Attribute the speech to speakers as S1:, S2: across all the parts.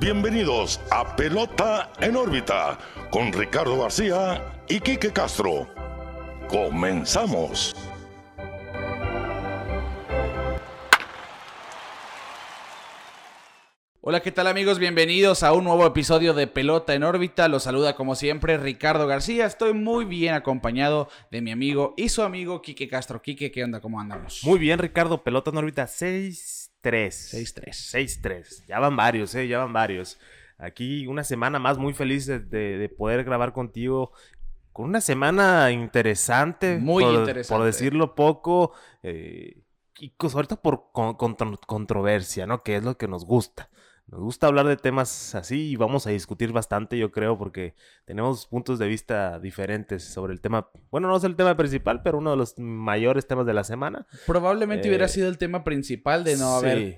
S1: bienvenidos a Pelota en órbita con Ricardo García y Quique Castro. Comenzamos.
S2: Hola, ¿qué tal amigos? Bienvenidos a un nuevo episodio de Pelota en órbita. Los saluda como siempre Ricardo García. Estoy muy bien acompañado de mi amigo y su amigo Quique Castro. Quique, ¿qué onda? ¿Cómo andamos?
S3: Muy bien, Ricardo. Pelota en órbita 6-3.
S2: 6-3.
S3: 6-3. Ya van varios, ¿eh? Ya van varios. Aquí una semana más muy feliz de, de- de poder grabar contigo. Con una semana interesante.
S2: Muy
S3: por-
S2: interesante.
S3: Por decirlo poco. eh, y sobre todo por con- contro- controversia, ¿no? Que es lo que nos gusta. Nos gusta hablar de temas así y vamos a discutir bastante, yo creo, porque tenemos puntos de vista diferentes sobre el tema. Bueno, no es el tema principal, pero uno de los mayores temas de la semana.
S2: Probablemente
S3: Eh,
S2: hubiera sido el tema principal de no haber
S3: Sí.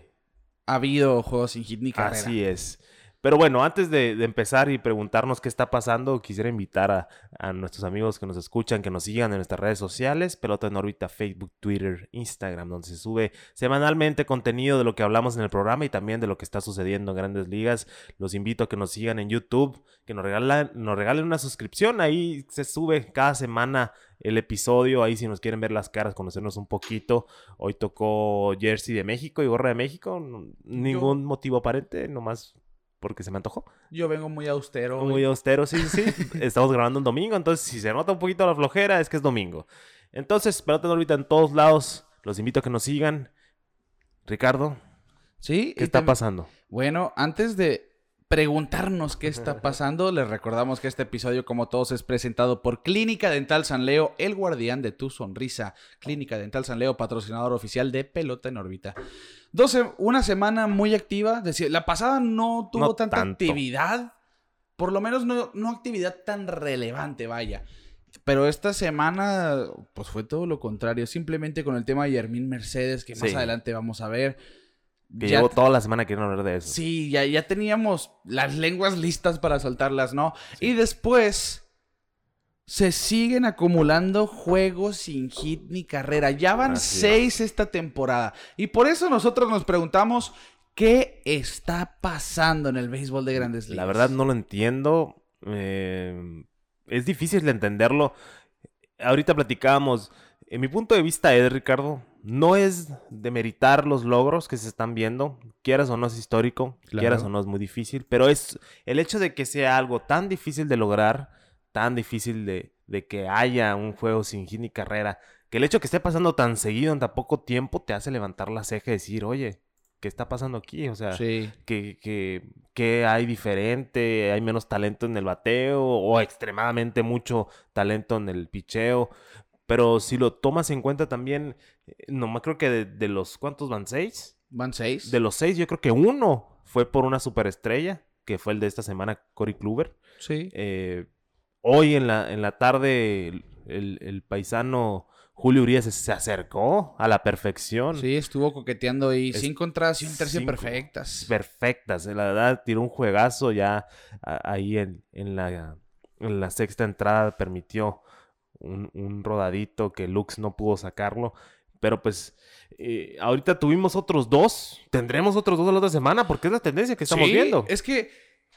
S2: habido juegos sin hit ni carrera.
S3: Así es. Pero bueno, antes de, de empezar y preguntarnos qué está pasando, quisiera invitar a, a nuestros amigos que nos escuchan, que nos sigan en nuestras redes sociales, Pelota en órbita, Facebook, Twitter, Instagram, donde se sube semanalmente contenido de lo que hablamos en el programa y también de lo que está sucediendo en grandes ligas. Los invito a que nos sigan en YouTube, que nos regalen, nos regalen una suscripción. Ahí se sube cada semana el episodio. Ahí si nos quieren ver las caras, conocernos un poquito. Hoy tocó Jersey de México y gorra de México. Ningún motivo aparente, nomás porque se me antojó.
S2: Yo vengo muy austero.
S3: Muy austero, sí, sí. sí. Estamos grabando un domingo, entonces si se nota un poquito la flojera es que es domingo. Entonces, pelota en órbita en todos lados. Los invito a que nos sigan. Ricardo,
S2: Sí.
S3: ¿qué está
S2: también-
S3: pasando?
S2: Bueno, antes de preguntarnos qué está pasando, les recordamos que este episodio, como todos, es presentado por Clínica Dental San Leo, el guardián de tu sonrisa. Clínica Dental San Leo, patrocinador oficial de Pelota en órbita. Una semana muy activa. La pasada no tuvo
S3: No
S2: tanta
S3: tanto.
S2: actividad. Por lo menos no, no actividad tan relevante, vaya. Pero esta semana, pues fue todo lo contrario. Simplemente con el tema de Yermín Mercedes, que más
S3: Sí.
S2: adelante vamos a ver.
S3: Que
S2: Ya
S3: llevo toda la semana queriendo hablar de eso.
S2: Sí, ya, ya teníamos las lenguas listas para soltarlas, ¿no? Y después se siguen acumulando juegos sin hit ni carrera. Ya van seis esta temporada. Y por eso nosotros nos preguntamos qué está pasando en el béisbol de grandes ligas.
S3: La verdad no lo entiendo. eh, es difícil de entenderlo. Ahorita platicábamos. En mi punto de vista es, Ricardo, no es demeritar los logros que se están viendo. Quieras o no es histórico,
S2: Claro.
S3: quieras o no es muy difícil. Pero es el hecho de que sea algo tan difícil de lograr, tan difícil de, de que haya un juego sin hit ni carrera, que el hecho de que esté pasando tan seguido en tan poco tiempo te hace levantar la ceja y decir, oye, ¿qué está pasando aquí? O sea,
S2: Sí.
S3: que, que, que hay diferente, hay menos talento en el bateo o extremadamente mucho talento en el picheo. Pero si lo tomas en cuenta también, eh, no me creo que de, de los, ¿cuántos van? ¿Seis?
S2: Van seis.
S3: De los seis, yo creo que uno fue por una superestrella, que fue el de esta semana, Cory Kluber.
S2: Sí.
S3: Eh, hoy en la, en la tarde, el, el- el paisano Julio Urias se acercó a la perfección.
S2: Sí, estuvo coqueteando ahí.
S3: Es-
S2: cinco entradas y un tercio perfectas.
S3: perfectas. La verdad, tiró un juegazo ya a- ahí en, en la, en la sexta entrada. Permitió un, un rodadito que Lux no pudo sacarlo. Pero pues, eh, ahorita tuvimos otros dos. Tendremos otros dos la otra semana porque es la tendencia que estamos
S2: Sí,
S3: viendo.
S2: Es que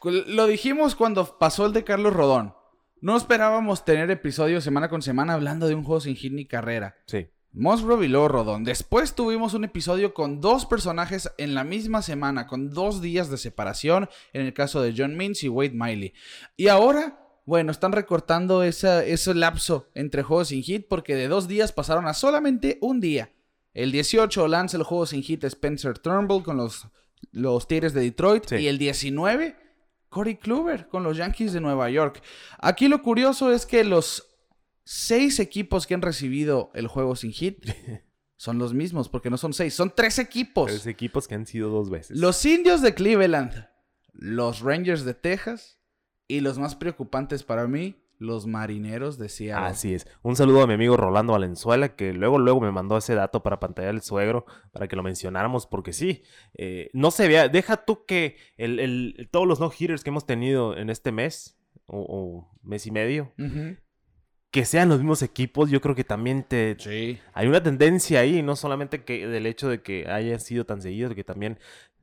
S2: lo dijimos cuando pasó el de Carlos Rodón. No esperábamos tener episodios semana con semana hablando de un juego sin hit ni carrera.
S3: Sí.
S2: Musgrove y luego Rodón. Después tuvimos un episodio con dos personajes en la misma semana, con dos días de separación, en el caso de John Means y Wade Miley. Y ahora, bueno, están recortando esa- ese lapso entre juegos sin hit porque de dos días pasaron a solamente un día. El 18 lanza el juego sin hit Spencer Turnbull con los, los Tigres de Detroit
S3: Sí.
S2: y el 19 Corey Kluber con los Yankees de Nueva York. Aquí lo curioso es que los seis equipos que han recibido el juego sin hit son los mismos, porque no son seis, son tres equipos.
S3: Tres equipos que han sido dos veces.
S2: Los indios de Cleveland, los Rangers de Texas y los más preocupantes para mí, los marineros de Seattle.
S3: Así es. Un saludo a mi amigo Rolando Valenzuela, que luego, luego me mandó ese dato para pantalla el suegro, para que lo mencionáramos, porque sí, eh, no se vea, deja tú que el, el- todos los no-hitters que hemos tenido en este mes, o, o mes y medio, que sean los mismos equipos, yo creo que también te...
S2: Sí.
S3: Hay una tendencia ahí, no solamente que del hecho de que haya sido tan seguido, que también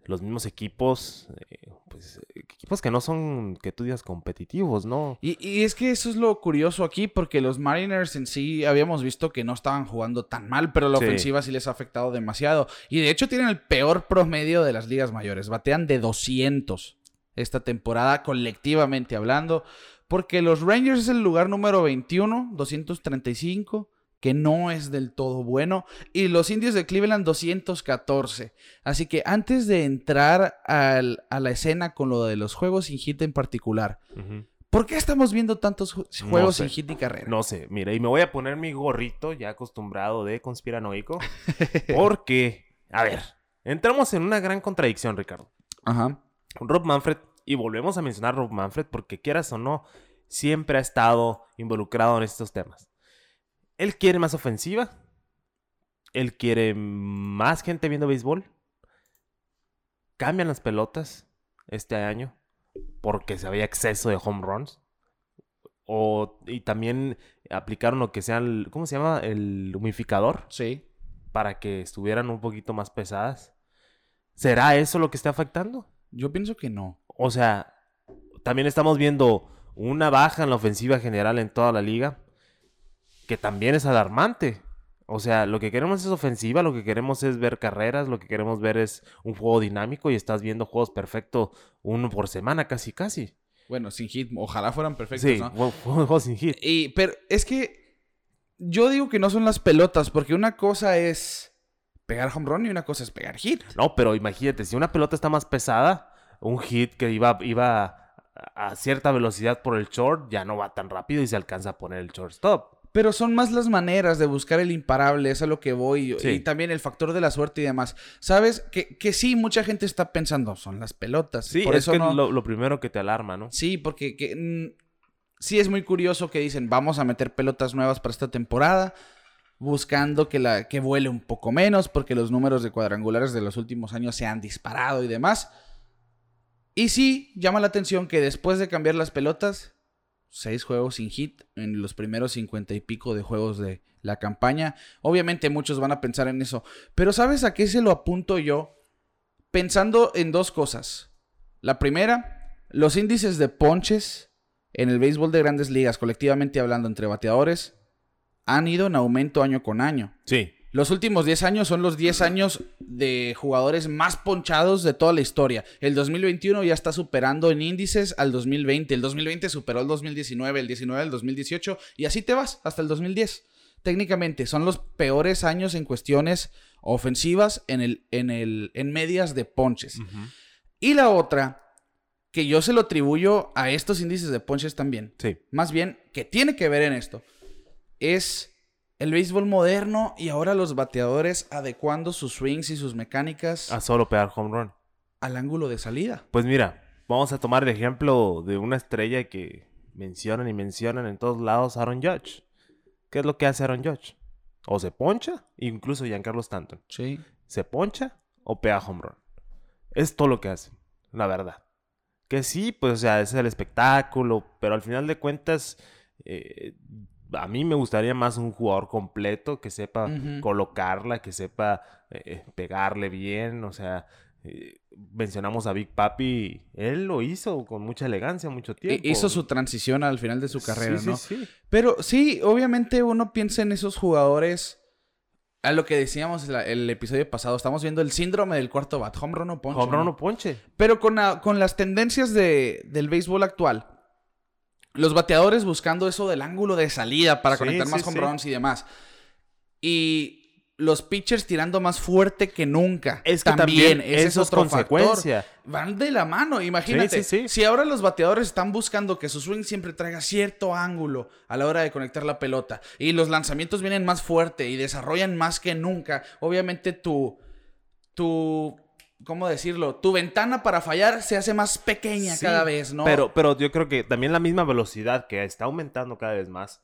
S3: los mismos equipos, eh, pues equipos que no son, que tú digas, competitivos, ¿no?
S2: Y, y es que eso es lo curioso aquí, porque los Mariners en sí habíamos visto que no estaban jugando tan mal, pero la
S3: Sí.
S2: ofensiva sí les ha afectado demasiado. Y de hecho tienen el peor promedio de las ligas mayores. Batean de 200 esta temporada, colectivamente hablando, porque los Rangers es el lugar número 21, 235 que no es del todo bueno, y los indios de Cleveland 214. Así que antes de entrar al- a la escena con lo de los juegos sin hit en particular. ¿Por qué estamos viendo tantos ju-
S3: No
S2: juegos
S3: sé.
S2: sin hit y carrera?
S3: No sé, mira, y me voy a poner mi gorrito ya acostumbrado de conspiranoico. porque, a ver, entramos en una gran contradicción, Ricardo.
S2: Ajá.
S3: Rob Manfred, y volvemos a mencionar a Rob Manfred porque quieras o no, siempre ha estado involucrado en estos temas. Él quiere más ofensiva. Él quiere más gente viendo béisbol. Cambian las pelotas este año porque se había exceso de home runs. O, y también aplicaron lo que sea, el- ¿cómo se llama? El humificador
S2: Sí.
S3: para que estuvieran un poquito más pesadas. ¿Será eso lo que está afectando?
S2: Yo pienso que no.
S3: O sea, también estamos viendo una baja en la ofensiva general en toda la liga, que también es alarmante. O sea, lo que queremos es ofensiva, lo que queremos es ver carreras, lo que queremos ver es un juego dinámico y estás viendo juegos perfectos uno por semana, casi, casi.
S2: Bueno, sin hit. Ojalá fueran perfectos,
S3: sí,
S2: ¿no?
S3: jue- juegos sin hit.
S2: Y, pero es que yo digo que no son las pelotas, porque una cosa es pegar home run y una cosa es pegar hit.
S3: No, pero imagínate, si una pelota está más pesada, un hit que iba, iba a a cierta velocidad por el short, ya no va tan rápido y se alcanza a poner el shortstop.
S2: Pero son más las maneras de buscar el imparable, es a lo que voy.
S3: Sí.
S2: Y también el factor de la suerte y demás. ¿Sabes? Que, que sí, mucha gente está pensando, son las pelotas.
S3: Sí,
S2: Por
S3: es
S2: eso
S3: que
S2: no...
S3: lo, lo primero que te alarma, ¿no?
S2: Sí, porque que, mm, sí es muy curioso que dicen, vamos a meter pelotas nuevas para esta temporada, buscando que, la, que vuele un poco menos, porque los números de cuadrangulares de los últimos años se han disparado y demás. Y sí, llama la atención que después de cambiar las pelotas, seis juegos sin hit en los primeros cincuenta y pico de juegos de la campaña. Obviamente muchos van a pensar en eso, pero ¿sabes a qué se lo apunto yo? Pensando en dos cosas. La primera, los índices de ponches en el béisbol de grandes ligas, colectivamente hablando entre bateadores, han ido en aumento año con año.
S3: Sí.
S2: Los últimos 10 años son los 10 años de jugadores más ponchados de toda la historia. El 2021 ya está superando en índices al 2020. El 2020 superó el 2019, el 19 el 2018 y así te vas hasta el 2010. Técnicamente son los peores años en cuestiones ofensivas en, el, en, el, en medias de ponches. Y la otra, que yo se lo atribuyo a estos índices de ponches también,
S3: Sí.
S2: más bien que tiene que ver en esto, es el béisbol moderno y ahora los bateadores adecuando sus swings y sus mecánicas
S3: A solo pegar home run.
S2: al ángulo de salida.
S3: Pues mira, vamos a tomar el ejemplo de una estrella que mencionan y mencionan en todos lados, Aaron Judge. ¿Qué es lo que hace Aaron Judge? O se poncha, incluso Giancarlo Stanton.
S2: Sí.
S3: ¿Se poncha o pega home run? Es todo lo que hacen, la verdad. Que sí, pues, o sea, es el espectáculo, pero al final de cuentas, eh, a mí me gustaría más un jugador completo que sepa colocarla, que sepa eh, pegarle bien, o sea, eh, mencionamos a Big Papi, él lo hizo con mucha elegancia mucho tiempo.
S2: Hizo su transición al final de su carrera,
S3: Sí,
S2: ¿no?
S3: Sí, sí.
S2: Pero sí, obviamente uno piensa en esos jugadores. A lo que decíamos la- el episodio pasado, estamos viendo el síndrome del cuarto bat, home run o ponche.
S3: Home run o ponche.
S2: Pero con, la- con las tendencias de- del béisbol actual, los bateadores buscando eso del ángulo de salida para
S3: Sí,
S2: conectar más
S3: sí,
S2: home runs y demás. Y los pitchers tirando más fuerte que nunca.
S3: Es que también,
S2: ese
S3: eso es
S2: otro factor.
S3: consecuencia.
S2: Van de la mano, imagínate.
S3: Sí, sí, sí.
S2: Si ahora los bateadores están buscando que su swing siempre traiga cierto ángulo a la hora de conectar la pelota y los lanzamientos vienen más fuerte y desarrollan más que nunca, obviamente tu tu ¿cómo decirlo? Tu ventana para fallar se hace más pequeña
S3: Sí,
S2: cada vez, ¿no?
S3: Pero, pero yo creo que también la misma velocidad que está aumentando cada vez más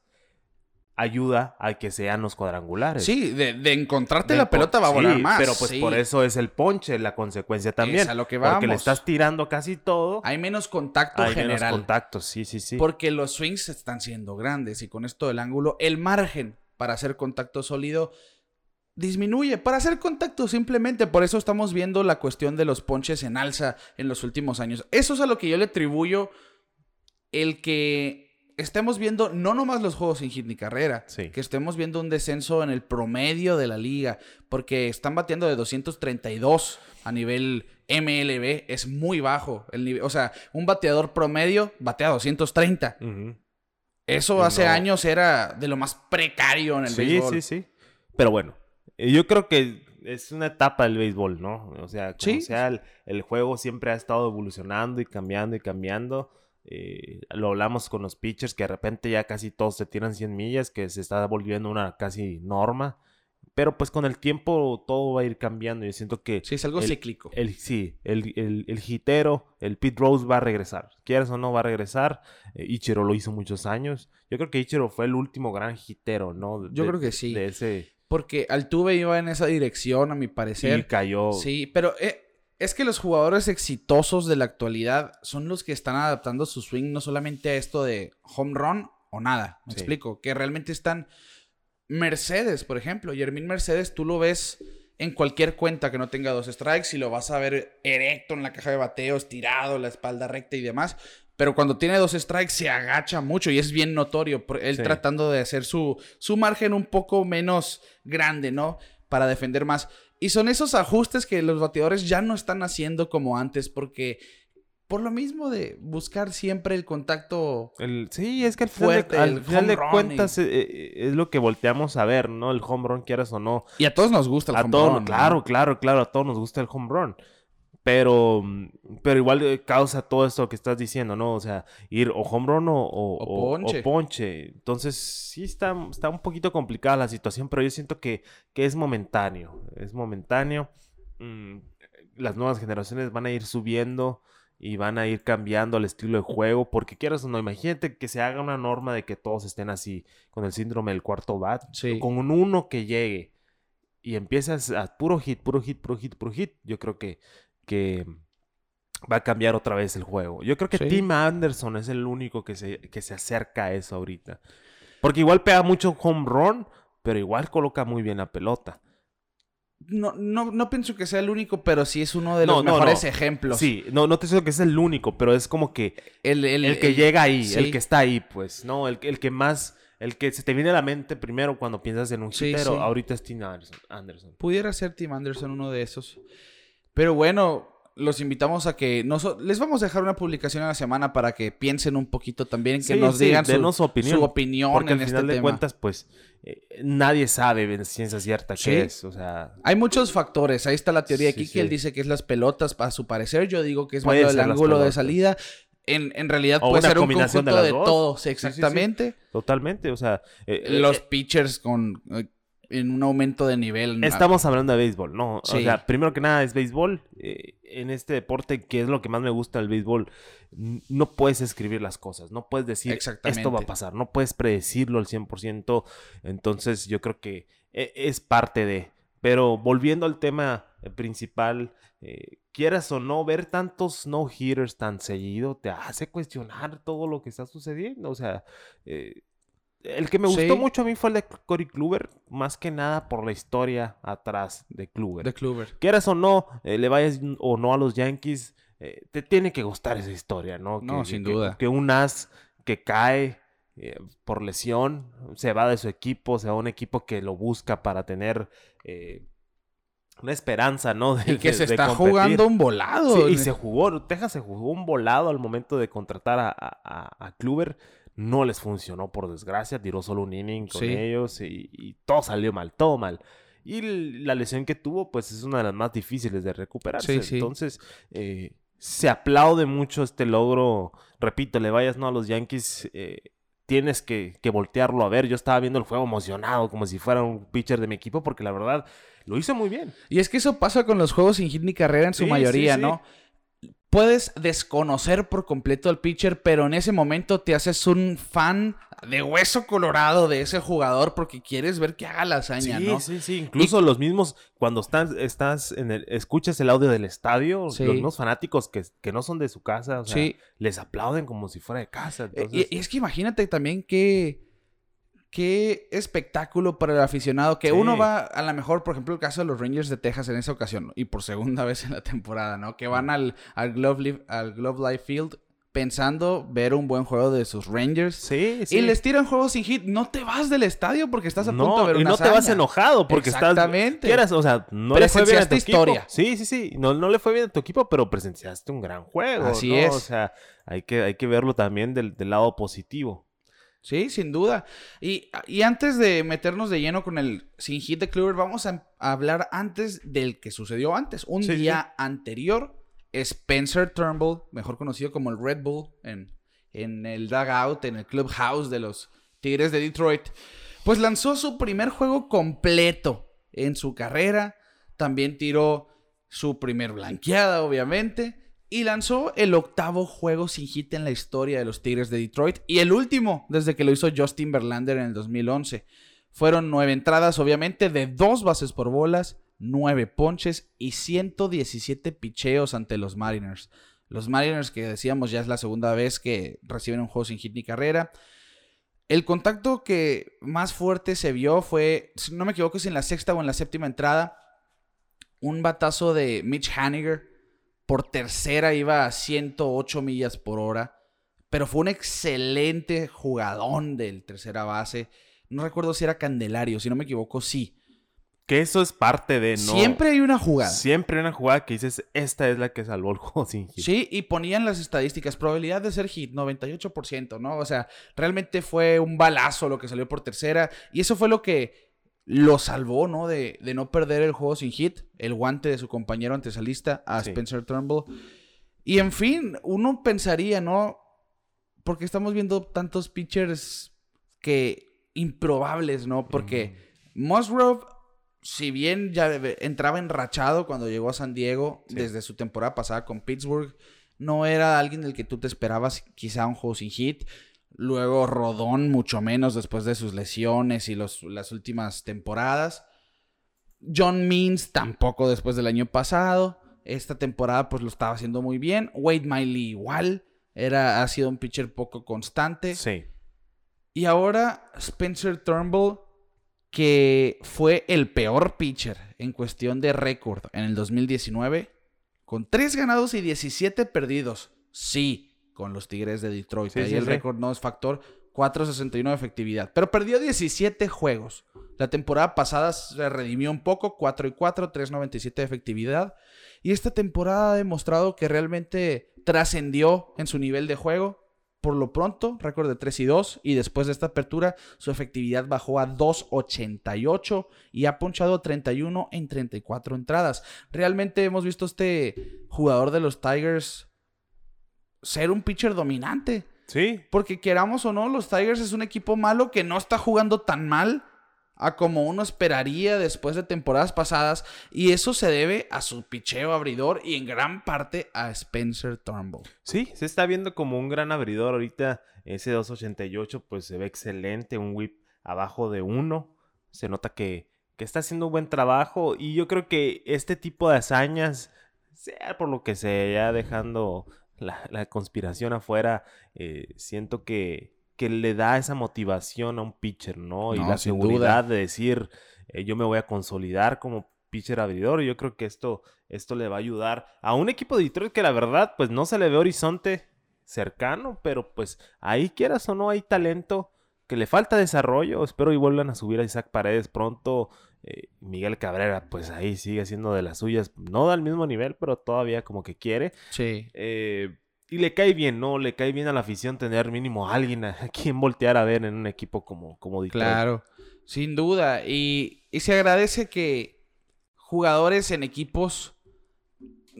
S3: ayuda a que sean los cuadrangulares.
S2: sí, de, de encontrarte
S3: De
S2: la pelota va a volar
S3: sí,
S2: más.
S3: Pero pues
S2: sí.
S3: por eso es el ponche, la consecuencia también.
S2: Es a lo que
S3: Porque le
S2: vamos.
S3: estás tirando casi todo.
S2: hay menos contacto
S3: hay
S2: general.
S3: menos contactos, sí, sí, sí.
S2: Porque los swings están siendo grandes y con esto del ángulo, el margen para hacer contacto sólido disminuye para hacer contacto simplemente. Por eso estamos viendo la cuestión de los ponches en alza en los últimos años. Eso es a lo que yo le atribuyo el que estemos viendo no nomás los juegos sin hit ni carrera,
S3: Sí.
S2: que estemos viendo un descenso en el promedio de la liga, porque están batiendo de 232 a nivel MLB, es muy bajo el nivel, o sea, un bateador promedio batea 230.
S3: Ujú.
S2: Eso hace
S3: no.
S2: años era de lo más precario en el
S3: Sí,
S2: béisbol.
S3: sí, sí. Pero bueno, yo creo que es una etapa del béisbol, ¿no? O sea, como
S2: Sí.
S3: sea, el, el juego siempre ha estado evolucionando y cambiando y cambiando. Eh, lo hablamos con los pitchers que de repente ya casi todos se tiran 100 millas, que se está volviendo una casi norma. Pero pues con el tiempo todo va a ir cambiando. Yo siento que
S2: Sí, es algo
S3: El-
S2: cíclico.
S3: el, sí, el, el, el hitero, el Pete Rose va a regresar. Quieras o no, va a regresar. Eh, Ichiro lo hizo muchos años. Yo creo que Ichiro fue el último gran hitero, ¿no?
S2: Yo creo que sí.
S3: De ese.
S2: Porque Altuve iba en esa dirección, a mi
S3: Y
S2: parecer.
S3: cayó.
S2: Sí, pero eh, es que los jugadores exitosos de la actualidad son los que están adaptando su swing no solamente a esto de home run o nada. Me
S3: Sí.
S2: explico. Que realmente están. Mercedes, por ejemplo. Yermín Mercedes, tú lo ves en cualquier cuenta que no tenga dos strikes y lo vas a ver erecto en la caja de bateo, estirado, la espalda recta y demás. Pero cuando tiene dos strikes se agacha mucho y es bien notorio. Él
S3: Sí.
S2: tratando de hacer su, su margen un poco menos grande, ¿no? Para defender más. Y son esos ajustes que los bateadores ya no están haciendo como antes porque por lo mismo de buscar siempre el contacto
S3: El- sí, es que al final,
S2: Fuerte,
S3: de, al final cuentas eh, eh, es lo que volteamos a ver, ¿no? El home run, quieras o no.
S2: y a todos nos gusta el
S3: a
S2: home
S3: todos,
S2: run, ¿no?
S3: claro, claro, claro, a todos nos gusta el home run. Pero, mm, pero igual eh, causa todo esto que estás diciendo, ¿no? O sea, ir o home run o, o-
S2: O ponche.
S3: ponche. Entonces, sí está, está un poquito complicada la situación, pero yo siento que, que es momentáneo. Es momentáneo. Mm, las nuevas generaciones van a ir subiendo y van a ir cambiando el estilo de juego, porque quieras o no, imagínate que se haga una norma de que todos estén así, con el síndrome del cuarto bat,
S2: Sí.
S3: con un uno que llegue y empiezas a puro hit, puro hit, puro hit, puro hit, yo creo que, que va a cambiar otra vez el juego. Yo creo que
S2: Sí.
S3: Tim Anderson es el único que se, que se acerca a eso ahorita. Porque igual pega mucho home run, pero igual coloca muy bien la pelota.
S2: No, no, no pienso que sea el único, pero sí es uno de los
S3: no,
S2: mejores
S3: no.
S2: ejemplos.
S3: Sí, no, no te digo que es el único, pero es como que
S2: El, el-
S3: el que
S2: el-
S3: llega ahí,
S2: sí.
S3: el que está ahí, pues, ¿no? El, el que más, el que se te viene a la mente primero cuando piensas en un
S2: Sí,
S3: hitero,
S2: sí.
S3: ahorita es Tim Anderson. Anderson.
S2: Pudiera ser Tim Anderson uno de esos. Pero bueno, los invitamos a que nos, les vamos a dejar una publicación a la semana para que piensen un poquito también, que
S3: Sí,
S2: nos
S3: sí,
S2: digan su,
S3: opinión.
S2: su opinión
S3: Porque
S2: en
S3: al
S2: este
S3: final de
S2: tema.
S3: cuentas, pues, eh, nadie sabe en ciencia cierta
S2: Sí.
S3: qué es. O sea,
S2: Hay muchos factores. Ahí está la teoría Kiki.
S3: sí.
S2: Él dice que es las pelotas, a su parecer. Yo digo que es más el ángulo de salida. En, en realidad
S3: O
S2: puede ser un
S3: de
S2: conjunto de,
S3: dos.
S2: todos, exactamente.
S3: totalmente. O sea, eh,
S2: Los
S3: eh,
S2: pitchers con en un aumento de nivel.
S3: estamos hablando de béisbol, ¿no?
S2: Sí.
S3: O sea, primero que nada es béisbol. eh, en este deporte, que es lo que más me gusta del béisbol, no puedes escribir las cosas. No puedes decir, esto va a pasar. No puedes predecirlo al 100%. Entonces, yo creo que eh, es parte de... Pero volviendo al tema eh, principal, eh, quieras o no, ver tantos no-hitters tan seguido te hace cuestionar todo lo que está sucediendo. O sea, eh, el que me gustó
S2: Sí.
S3: mucho a mí fue el de Cory Kluber, más que nada por la historia atrás de Kluber.
S2: de Kluber.
S3: Quieras o no, eh, le vayas o no a los Yankees, eh, te tiene que gustar esa historia, ¿no?
S2: No,
S3: Que-
S2: sin
S3: que-
S2: duda.
S3: Que un as que cae eh, por lesión, se va de su equipo, se va a un equipo que lo busca para tener una esperanza, ¿no? De,
S2: Y que
S3: de-
S2: se está jugando un volado.
S3: Sí, y se jugó, Texas se jugó un volado al momento de contratar a, a- a Kluber. No les funcionó, por desgracia. Tiró solo un inning con
S2: Sí.
S3: ellos y, y todo salió mal, todo mal. Y la lesión que tuvo, pues es una de las más difíciles de recuperarse.
S2: Sí, sí.
S3: Entonces, eh, se aplaude mucho este logro. Repito, le vayas no a los Yankees, eh, tienes que, que voltearlo a ver. Yo estaba viendo el juego emocionado, como si fuera un pitcher de mi equipo, porque la verdad lo hizo muy bien.
S2: Y es que eso pasa con los juegos sin hit ni carrera en su
S3: Sí,
S2: mayoría. ¿no? Puedes desconocer por completo al pitcher, pero en ese momento te haces un fan de hueso colorado de ese jugador porque quieres ver que haga la hazaña,
S3: Sí,
S2: ¿no?
S3: sí, sí. Incluso los mismos, cuando estás, estás en el, escuchas el audio del estadio,
S2: Sí.
S3: los mismos fanáticos que, que no son de su casa, o sea,
S2: Sí.
S3: les aplauden como si fuera de casa.
S2: Eh,
S3: Entonces,
S2: Y, y es que imagínate también que qué espectáculo para el aficionado. Que
S3: Sí.
S2: uno va, a lo mejor, por ejemplo, el caso de los Rangers de Texas en esa ocasión, y por segunda vez en la temporada, ¿no? Que van al, al, Glove, Life, al Glove Life Field pensando ver un buen juego de sus Rangers.
S3: Sí, sí.
S2: Y les tiran juegos sin hit. No te vas del estadio porque estás a
S3: no,
S2: punto de ver
S3: y
S2: una
S3: no te vas enojado porque
S2: Exactamente.
S3: estás quieras, o sea, no le fue bien a tu
S2: Presenciaste
S3: equipo.
S2: historia.
S3: Sí, sí, sí, no, no le fue bien a tu equipo, pero presenciaste un gran juego,
S2: Así
S3: ¿no?
S2: es.
S3: O sea, hay que, hay que verlo también del, del lado positivo.
S2: Sí, sin duda. Y, y antes de meternos de lleno con el sin hit de Kluber, vamos a, a hablar antes del que sucedió antes. Un
S3: Sí, sí,
S2: día anterior, Spencer Turnbull, mejor conocido como el Red Bull en, en el dugout, en el clubhouse de los Tigres de Detroit, pues lanzó su primer juego completo en su carrera. También tiró su primer blanqueada, obviamente. Y lanzó el octavo juego sin hit en la historia de los Tigres de Detroit. Y el último desde que lo hizo Justin Verlander en el 2011. Fueron nueve entradas, obviamente, de dos bases por bolas, nueve ponches y 117 picheos ante los Mariners. Los Mariners, que decíamos ya es la segunda vez que reciben un juego sin hit ni carrera. El contacto que más fuerte se vio fue, si no me equivoco, es en la sexta o en la séptima entrada. Un batazo de Mitch Haniger por tercera iba a 108 millas por hora. Pero fue un excelente jugadón del tercera base. No recuerdo si era Candelario, si no me equivoco, sí.
S3: Que eso es parte de, ¿no?
S2: Siempre hay una jugada.
S3: Siempre hay una jugada que dices, esta es la que salvó el juego sin hit.
S2: Sí, y ponían las estadísticas, probabilidad de ser hit, 98%, ¿no? O sea, realmente fue un balazo lo que salió por tercera, y eso fue lo que lo salvó, ¿no? De, de no perder el juego sin hit, el guante de su compañero antesalista a
S3: Sí.
S2: Spencer Turnbull. Y en fin, uno pensaría, ¿no? Porque estamos viendo tantos pitchers que improbables, ¿no? Porque Musgrove, si bien ya entraba enrachado cuando llegó a San Diego
S3: Sí.
S2: desde su temporada pasada con Pittsburgh, no era alguien del que tú te esperabas quizá un juego sin hit. Luego Rodón, mucho menos después de sus lesiones y los, las últimas temporadas. John Means tampoco después del año pasado. Esta temporada pues lo estaba haciendo muy bien. Wade Miley igual. Era, ha sido un pitcher poco constante.
S3: Sí.
S2: Y ahora Spencer Turnbull, que fue el peor pitcher en cuestión de récord en el 2019, con 3 ganados y 17 perdidos. Sí, con los Tigres de Detroit.
S3: Sí,
S2: Ahí
S3: sí,
S2: el
S3: sí.
S2: récord no es factor. 4.61 de efectividad. Pero perdió 17 juegos. La temporada pasada se redimió un poco. 4 y 4, 3.97 de efectividad. Y esta temporada ha demostrado que realmente trascendió en su nivel de juego. Por lo pronto, récord de 3 y 2. Y después de esta apertura, su efectividad bajó a 2.88 y ha ponchado 31 en 34 entradas. Realmente hemos visto este jugador de los Tigers ser un pitcher dominante.
S3: Sí.
S2: Porque queramos o no, los Tigers es un equipo malo que no está jugando tan mal a como uno esperaría después de temporadas pasadas. Y eso se debe a su picheo abridor y en gran parte a Spencer Turnbull.
S3: Sí, se está viendo como un gran abridor ahorita. Ese 288 pues se ve excelente, un whip abajo de uno. Se nota que, que está haciendo un buen trabajo y yo creo que este tipo de hazañas, sea por lo que sea, dejando la, la conspiración afuera, eh, siento que, que le da esa motivación a un pitcher, ¿no? Y
S2: No,
S3: la seguridad
S2: duda.
S3: de decir, eh, yo me voy a consolidar como pitcher abridor. Y yo creo que esto, esto le va a ayudar a un equipo de Detroit que la verdad, pues no se le ve horizonte cercano, pero pues ahí quieras o no hay talento que le falta desarrollo. Espero y vuelvan a subir a Isaac Paredes pronto. Eh, Miguel Cabrera, pues ahí sigue siendo de las suyas. No da al mismo nivel, pero todavía como que quiere.
S2: Sí.
S3: Eh, y le cae bien, ¿no? Le cae bien a la afición tener mínimo a alguien a quien voltear a ver en un equipo como, como Detroit.
S2: Claro, sin duda. Y, y se agradece que jugadores en equipos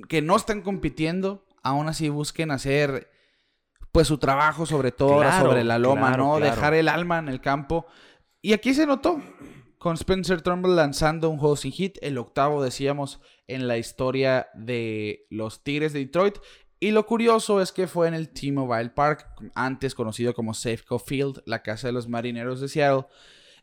S2: que no están compitiendo, aún así busquen hacer pues su trabajo, sobre todo
S3: Claro,
S2: sobre la loma,
S3: claro,
S2: ¿no?
S3: claro.
S2: Dejar el alma en el campo. Y aquí se notó con Spencer Turnbull lanzando un juego sin hit, el octavo, decíamos, en la historia de los Tigres de Detroit. Y lo curioso es que fue en el T-Mobile Park, antes conocido como Safeco Field, la casa de los marineros de Seattle.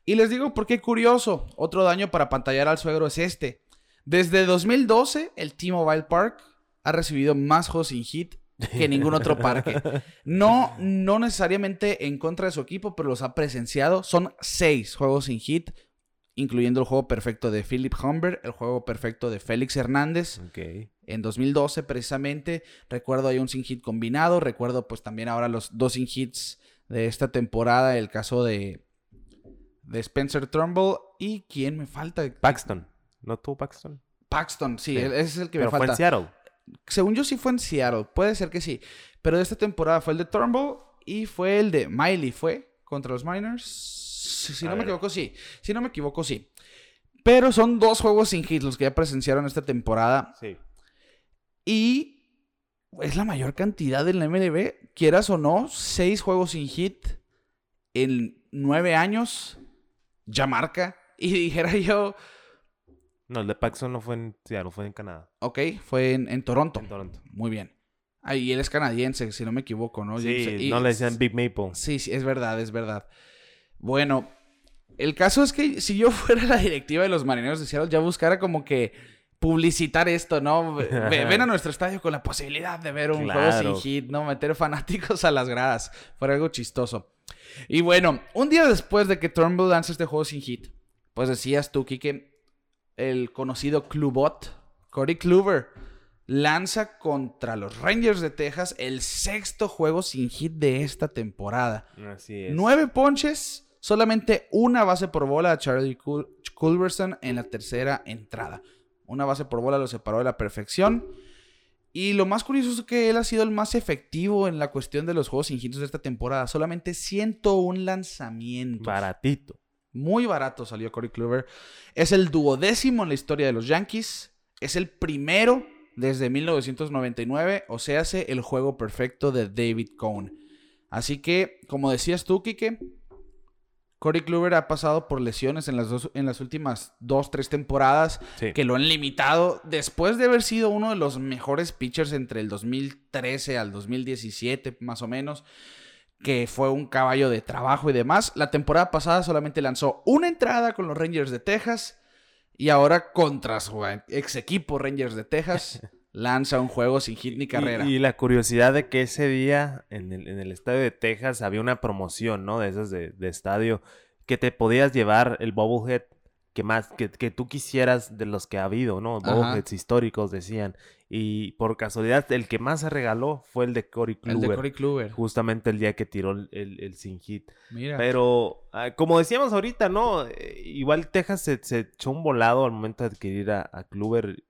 S2: Y les digo por qué curioso. Otro daño para pantallar al suegro es este. Desde 2012, el T-Mobile Park ha recibido más juegos sin hit que ningún otro parque. No, no necesariamente en contra de su equipo, pero los ha presenciado. Son seis juegos sin hit, incluyendo el juego perfecto de Philip Humber, el juego perfecto de Félix Hernández.
S3: Ok.
S2: En 2012, precisamente, recuerdo hay un sin hit combinado. Recuerdo, pues también ahora los dos sin hits de esta temporada. El caso de, de Spencer Trumbull. ¿Y quién me falta?
S3: Paxton. ¿No tuvo Paxton?
S2: Paxton, sí,
S3: Sí.
S2: ese es el que
S3: Pero
S2: me
S3: fue
S2: falta.
S3: en Seattle.
S2: Según yo sí fue en Seattle, puede ser que sí. Pero de esta temporada fue el de Turnbull y fue el de Miley, ¿fue? Contra los Miners. Si,
S3: A
S2: no me equivoco, sí. Si no me equivoco, sí. Pero son dos juegos sin hits los que ya presenciaron esta temporada.
S3: Sí.
S2: Y es la mayor cantidad la MLB. Quieras o no, seis juegos sin hit en nueve años. Ya marca. Y dijera yo,
S3: No, el de Paxton no fue en Seattle, fue en Canadá.
S2: ok, fue en, en Toronto.
S3: En Toronto.
S2: Muy bien. Ah, y él es canadiense, si no me equivoco, ¿no?
S3: Sí,
S2: y-
S3: no le decían Big Maple.
S2: Sí, sí, es verdad, es verdad. Bueno, el caso es que si yo fuera la directiva de los marineros de Seattle, ya buscara como que publicitar esto, ¿no? Ve- ve- Ven a nuestro estadio con la posibilidad de ver un juego sin hit, ¿no? Meter fanáticos a las gradas. Fuera algo chistoso. Y bueno, un día después de que Turnbull lanza este juego sin hit, pues decías tú, Kike, el conocido Clubot, Corey Kluber, lanza contra los Rangers de Texas el sexto juego sin hit de esta temporada.
S3: Así es.
S2: Nueve ponches, solamente una base por bola a Charlie Cul- Culberson en la tercera entrada. Una base por bola lo separó de la perfección. Y lo más curioso es que él ha sido el más efectivo en la cuestión de los juegos sin de esta temporada. Solamente 101 lanzamientos.
S3: Baratito.
S2: Muy barato salió Corey Kluber. Es el duodécimo en la historia de los Yankees. Es el primero desde 1999. O sea, hace el juego perfecto de David Cohn. Así que, como decías tú, Kike, Corey Kluber ha pasado por lesiones en las, dos, en las últimas dos, tres temporadas
S3: Sí.
S2: que lo han limitado después de haber sido uno de los mejores pitchers entre el 2013 al 2017, más o menos, que fue un caballo de trabajo y demás. La temporada pasada solamente lanzó una entrada con los Rangers de Texas y ahora contra su ex equipo Rangers de Texas lanza un juego sin hit ni carrera.
S3: Y, y la curiosidad de que ese día en el, en el estadio de Texas había una promoción, ¿no? De esas de, de estadio, que te podías llevar el bobblehead que más, que, que tú quisieras de los que ha habido, ¿no? Bobbleheads históricos, decían. Y por casualidad, el que más se regaló fue el de Corey
S2: el de
S3: Kluber.
S2: Corey Kluber.
S3: Justamente el día que tiró el, el- el sin hit.
S2: Mira.
S3: Pero, ah, como decíamos ahorita, ¿no? Eh, igual Texas se, se echó un volado al momento de adquirir a, a Kluber.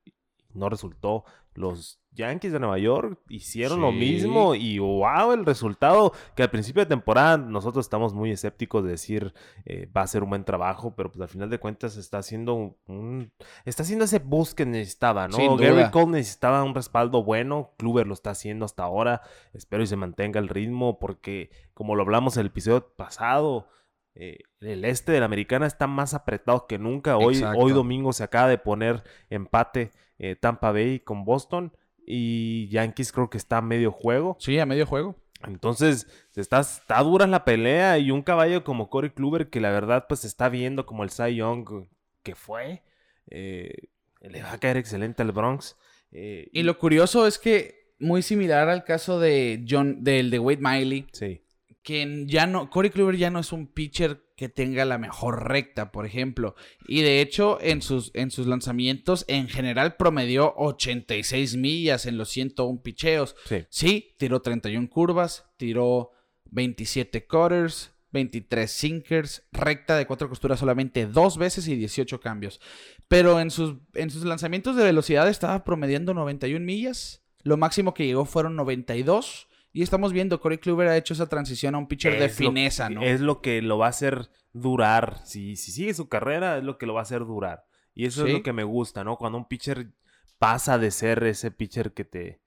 S3: No resultó. Los Yankees de Nueva York hicieron lo mismo y wow, el resultado que al principio de temporada nosotros estamos muy escépticos de decir eh, va a ser un buen trabajo, pero pues al final de cuentas está haciendo un, un- está haciendo ese boost que necesitaba, ¿no?
S2: Sin
S3: Gary
S2: duda.
S3: Cole necesitaba un respaldo bueno, Kluber lo está haciendo hasta ahora, espero y se mantenga el ritmo porque como lo hablamos en el episodio pasado, eh, el este de la americana está más apretado que nunca. Hoy,
S2: Exacto.
S3: hoy domingo se acaba de poner empate eh, Tampa Bay con Boston y Yankees creo que está a medio juego.
S2: Sí, a medio juego.
S3: Entonces, está, está dura la pelea y un caballo como Corey Kluber que la verdad pues está viendo como el Cy Young que fue. eh, le va a caer excelente al Bronx.
S2: Y lo curioso es que, muy similar al caso de John, del de Wade Miley,
S3: Sí,
S2: que ya no, Corey Kluber ya no es un pitcher que tenga la mejor recta, por ejemplo. Y de hecho, en sus, en sus lanzamientos, en general promedió 86 millas en los 101 picheos.
S3: sí.
S2: Sí, tiró 31 curvas, tiró 27 cutters, 23 sinkers, recta de cuatro costuras solamente dos veces y 18 cambios. Pero en sus, en sus lanzamientos de velocidad estaba promediando 91 millas. Lo máximo que llegó fueron 92. Y estamos viendo, Corey Kluber ha hecho esa transición a un pitcher de
S3: lo-
S2: fineza, ¿no?
S3: Es lo que lo va a hacer durar. Si, si sigue su carrera, es lo que lo va a hacer durar. Y eso
S2: Sí.
S3: es lo que me gusta, ¿no? Cuando un pitcher pasa de ser ese pitcher que te,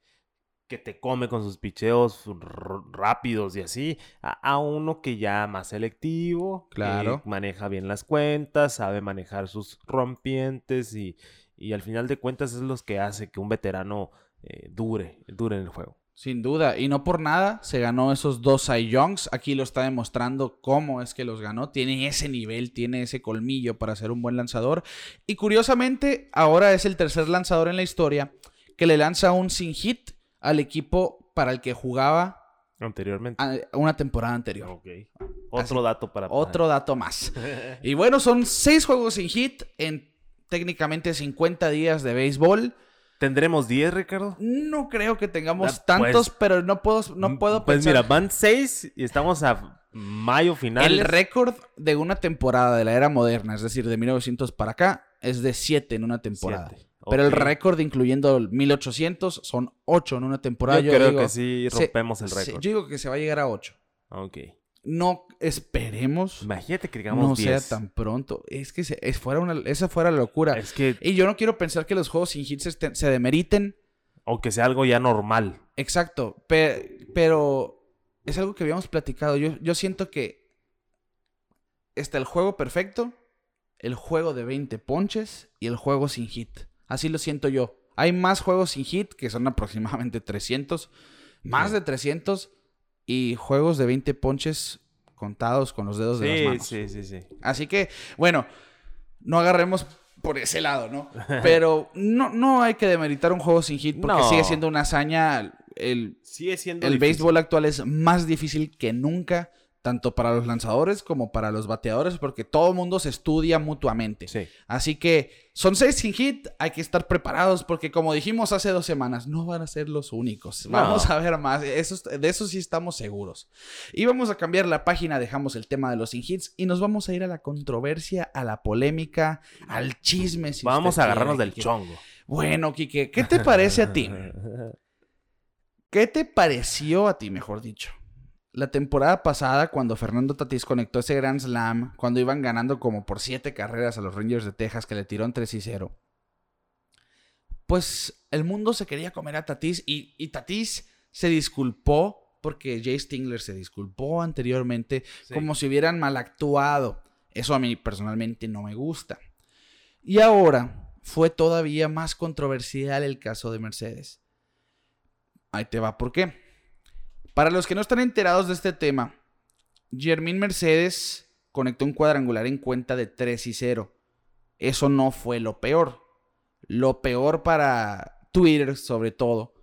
S3: que te come con sus picheos rápidos y así, a, a uno que ya más selectivo, que
S2: Claro.
S3: maneja bien las cuentas, sabe manejar sus rompientes y, y al final de cuentas es lo que hace que un veterano eh, dure, dure en el juego.
S2: Sin duda, y no por nada se ganó esos dos Cy Youngs. Aquí lo está demostrando cómo es que los ganó. Tiene ese nivel, tiene ese colmillo para ser un buen lanzador. Y curiosamente, ahora es el tercer lanzador en la historia que le lanza un sin hit al equipo para el que jugaba
S3: Anteriormente.
S2: una temporada anterior.
S3: Ok. Otro dato para...
S2: Otro dato más. Y bueno, son seis juegos sin hit en técnicamente 50 días de béisbol.
S3: ¿Tendremos 10, Ricardo?
S2: No creo que tengamos
S3: Ah,
S2: tantos,
S3: pues-
S2: pero no puedo, no puedo
S3: Pues
S2: pensar.
S3: mira, van 6 y estamos a mayo final.
S2: el récord de una temporada de la era moderna, es decir, de 1900 para acá, es de 7 en una temporada.
S3: Siete.
S2: Pero el
S3: Ok.
S2: récord, incluyendo el 1800, son 8 en una temporada.
S3: Yo, creo
S2: digo,
S3: que sí
S2: se-
S3: rompemos el
S2: se-
S3: récord.
S2: yo digo que se va a llegar a 8.
S3: Ok.
S2: No esperemos.
S3: Imagínate que digamos
S2: No
S3: 10.
S2: sea tan pronto. Es que se- es fuera una, esa fuera la locura.
S3: Es que...
S2: Y yo no quiero pensar que los juegos sin hits se demeriten.
S3: O que sea algo ya normal.
S2: Exacto. pe- pero es algo que habíamos platicado. Yo, yo siento que está el juego perfecto, el juego de 20 ponches y el juego sin hit. Así lo siento yo. Hay más juegos sin hit, que son aproximadamente 300. Más
S3: Sí.
S2: de 300. Y juegos de 20 ponches contados con los dedos de las manos.
S3: sí, sí, sí.
S2: Así que, bueno, no agarremos por ese lado, ¿no? Pero no, no hay que demeritar un juego sin hit porque
S3: No.
S2: sigue siendo una hazaña. El,
S3: Sigue siendo
S2: el
S3: difícil.
S2: béisbol actual es más difícil que nunca, tanto para los lanzadores como para los bateadores, porque todo el mundo se estudia mutuamente.
S3: Sí.
S2: Así que son seis sin hit, hay que estar preparados porque como dijimos hace dos semanas, no van a ser los únicos.
S3: No.
S2: Vamos a ver más, eso, es- de eso sí estamos seguros. Y vamos a cambiar la página, dejamos el tema de los sin hits y nos vamos a ir a la controversia, a la polémica, al chisme. si
S3: Vamos a agarrarnos
S2: quiere,
S3: del
S2: Quique.
S3: chongo.
S2: Bueno, Quique, ¿qué te parece a ti? ¿Qué te pareció a ti, mejor dicho? La temporada pasada, cuando Fernando Tatís conectó ese Grand Slam, cuando iban ganando como por siete carreras a los Rangers de Texas, que le tiró en 3 y 0. Pues el mundo se quería comer a Tatís y, y Tatís se disculpó porque Jay Stingler se disculpó anteriormente
S3: Sí.
S2: como si hubieran mal actuado. Eso a mí personalmente no me gusta. Y ahora fue todavía más controversial el caso de Mercedes. Ahí te va, ¿por qué? Para los que no están enterados de este tema, Jermín Mercedes conectó un cuadrangular en cuenta de 3 y 0. Eso no fue lo peor. Lo peor para Twitter, sobre todo,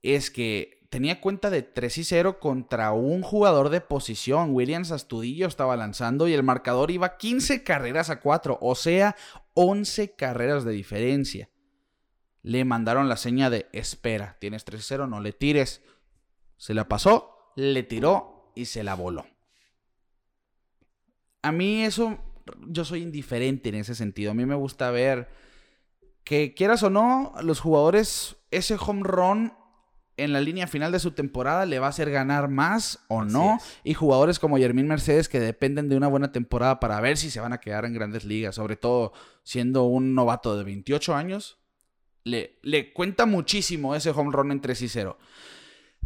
S2: es que tenía cuenta de 3 y 0 contra un jugador de posición. Williams Astudillo estaba lanzando y el marcador iba 15 carreras a 4, o sea, 11 carreras de diferencia. Le mandaron la seña de espera, tienes 3 y 0, no le tires. Se la pasó, le tiró y se la voló. A mí eso, yo soy indiferente en ese sentido. A mí me gusta ver que quieras o no, los jugadores, ese home run en la línea final de su temporada le va a hacer ganar más o no. Y jugadores como Yermín Mercedes que dependen de una buena temporada para ver si se van a quedar en grandes ligas, sobre todo siendo un novato de 28 años. Le, le cuenta muchísimo ese home run en 3 y 0.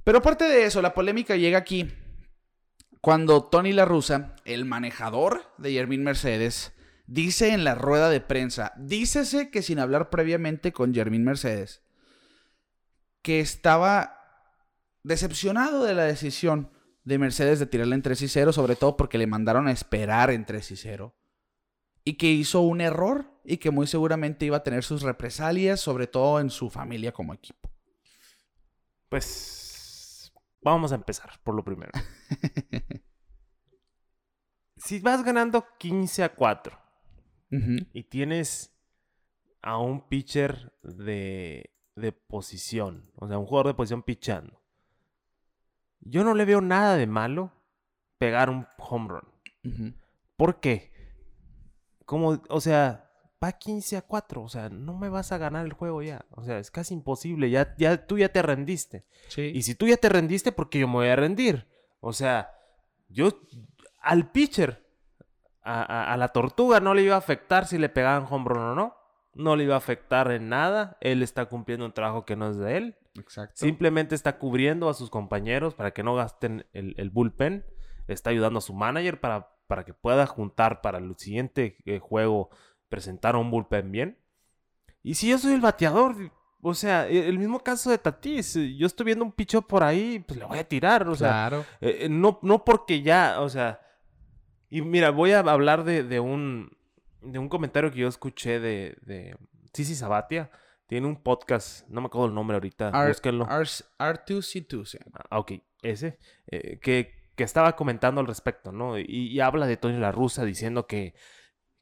S2: Pero aparte de eso, la polémica llega aquí cuando Tony La Russa, el manejador de Yermín Mercedes, dice en la rueda de prensa, dícese que sin hablar previamente con Yermín Mercedes, que estaba decepcionado de la decisión de Mercedes de tirarle en 3 y 0, sobre todo porque le mandaron a esperar en 3 y 0. Y que hizo un error y que muy seguramente iba a tener sus represalias, sobre todo en su familia como equipo.
S3: Pues vamos a empezar por lo primero. si vas ganando 15 a 4
S2: Ujú.
S3: y tienes a un pitcher de, de posición, o sea, un jugador de posición pichando, yo no le veo nada de malo pegar un home run. ¿Por qué? Como, o sea, va 15 a 4, o sea, no me vas a ganar el juego ya. O sea, es casi imposible, ya, ya, tú ya te rendiste.
S2: Sí.
S3: Y si tú ya te rendiste, ¿por qué yo me voy a rendir? O sea, yo al pitcher, a, a- a la tortuga no le iba a afectar si le pegaban home run o no. No le iba a afectar en nada. Él está cumpliendo un trabajo que no es de él.
S2: Exacto.
S3: Simplemente está cubriendo a sus compañeros para que no gasten el, el bullpen. Está ayudando a su manager para, para que pueda juntar para el siguiente eh, juego, presentar un bullpen bien. Y si yo soy el bateador, o sea, e- el mismo caso de Tatis, eh, yo estoy viendo un picho por ahí, pues le voy a tirar, o sea,
S2: claro.
S3: eh, eh, no, no porque ya, o sea. Y mira, voy a hablar de, de un. de un comentario que yo escuché de. de Sisi Sabatia. Tiene un podcast, no me acuerdo el nombre ahorita,
S2: R-
S3: búsquenlo.
S2: R- R2C2. se llama.
S3: Ah, ok, ese, eh, que, que estaba comentando al respecto, ¿no? Y, y habla de Tony La Russa diciendo que,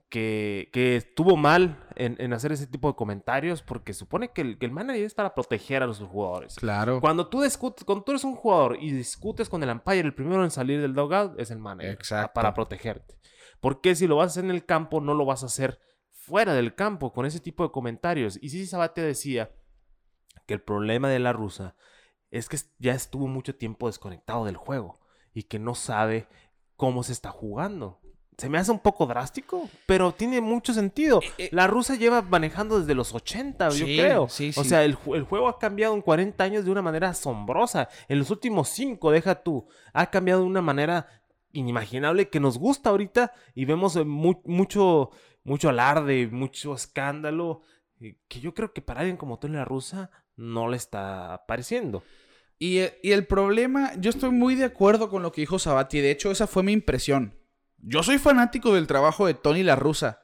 S3: que, que estuvo mal en, en hacer ese tipo de comentarios porque supone que el, que el manager es para proteger a los jugadores.
S2: Claro.
S3: Cuando tú, discutes, cuando tú eres un jugador y discutes con el umpire, el primero en salir del dugout es el manager.
S2: Exacto.
S3: Para protegerte. Porque si lo vas a hacer en el campo, no lo vas a hacer fuera del campo con ese tipo de comentarios. Y Sisi Sabate decía que el problema de la rusa es que ya estuvo mucho tiempo desconectado del juego y que no sabe cómo se está jugando. Se me hace un poco drástico, pero tiene mucho sentido.
S2: Eh, eh.
S3: La rusa lleva manejando desde los 80, yo creo.
S2: sí,
S3: O
S2: sí.
S3: sea, el, el juego ha cambiado en 40 años de una manera asombrosa. En los últimos 5, deja tú, ha cambiado de una manera inimaginable que nos gusta ahorita y vemos eh, mu- mucho, mucho alarde, mucho escándalo, que yo creo que para alguien como Tony La Rusa no le está pareciendo.
S2: Y, y el problema, yo estoy muy de acuerdo con lo que dijo Sabati. De hecho, esa fue mi impresión. Yo soy fanático del trabajo de Tony La Russa,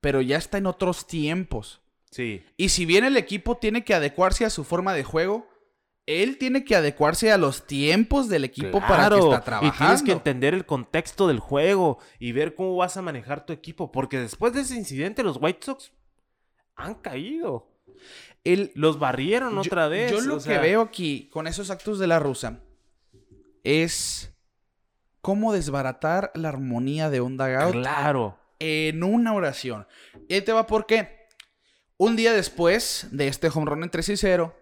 S2: pero ya está en otros tiempos.
S3: Sí.
S2: Y si bien el equipo tiene que adecuarse a su forma de juego, él tiene que adecuarse a los tiempos del equipo para que está trabajando.
S3: Y tienes que entender el contexto del juego y ver cómo vas a manejar tu equipo. Porque después de ese incidente, los White Sox han caído.
S2: El-
S3: Los barrieron
S2: yo-
S3: otra vez.
S2: Yo lo
S3: o
S2: que veo aquí con esos actos de la rusa es cómo desbaratar la armonía de un dugout
S3: Claro.
S2: en una oración. Y ahí te va por qué. Un día después de este home run en 3 y 0,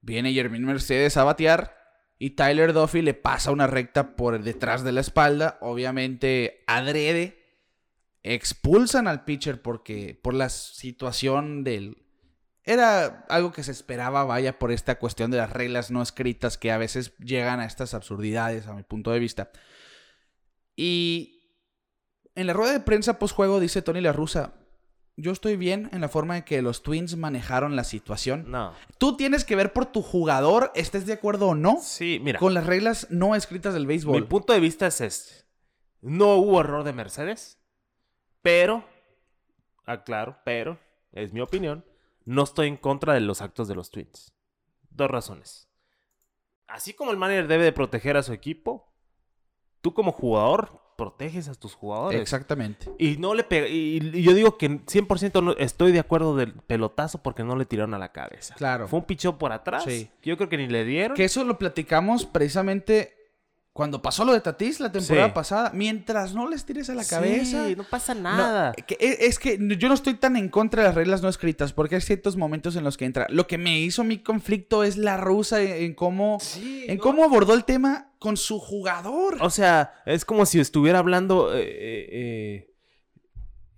S2: viene Jermín Mercedes a batear y Tyler Duffy le pasa una recta por detrás de la espalda, obviamente adrede. Expulsan al pitcher porque por la situación del era algo que se esperaba, vaya, por esta cuestión de las reglas no escritas que a veces llegan a estas absurdidades, a mi punto de vista. Y en la rueda de prensa post-juego dice Tony La Russa, yo estoy bien en la forma en que los Twins manejaron la situación.
S3: No.
S2: Tú tienes que ver por tu jugador, estés de acuerdo o no,
S3: Sí, mira.
S2: con las reglas no escritas del
S3: Mi
S2: béisbol.
S3: punto de vista es este. No hubo error de Mercedes, pero, aclaro, pero, es mi opinión, no estoy en contra de los actos de los Twins. Dos razones. Así como el manager debe de proteger a su equipo, tú como jugador proteges a tus jugadores.
S2: Exactamente.
S3: Y no le pega, y, y yo digo que 100% no estoy de acuerdo del pelotazo porque no le tiraron a la cabeza.
S2: Claro.
S3: Fue un pichón por atrás.
S2: Sí.
S3: Yo creo que ni le dieron.
S2: Que eso lo platicamos precisamente cuando pasó lo de Tatis la temporada
S3: Sí.
S2: pasada. Mientras no les tires a la cabeza.
S3: Sí, no pasa
S2: No,
S3: nada.
S2: que- e- es que yo no estoy tan en contra de las reglas no escritas porque hay ciertos momentos en los que entra. Lo que me hizo mi conflicto es la rusa en, en cómo,
S3: Sí,
S2: en
S3: no.
S2: cómo abordó el tema con su jugador.
S3: O sea, es como si estuviera hablando eh, eh, eh,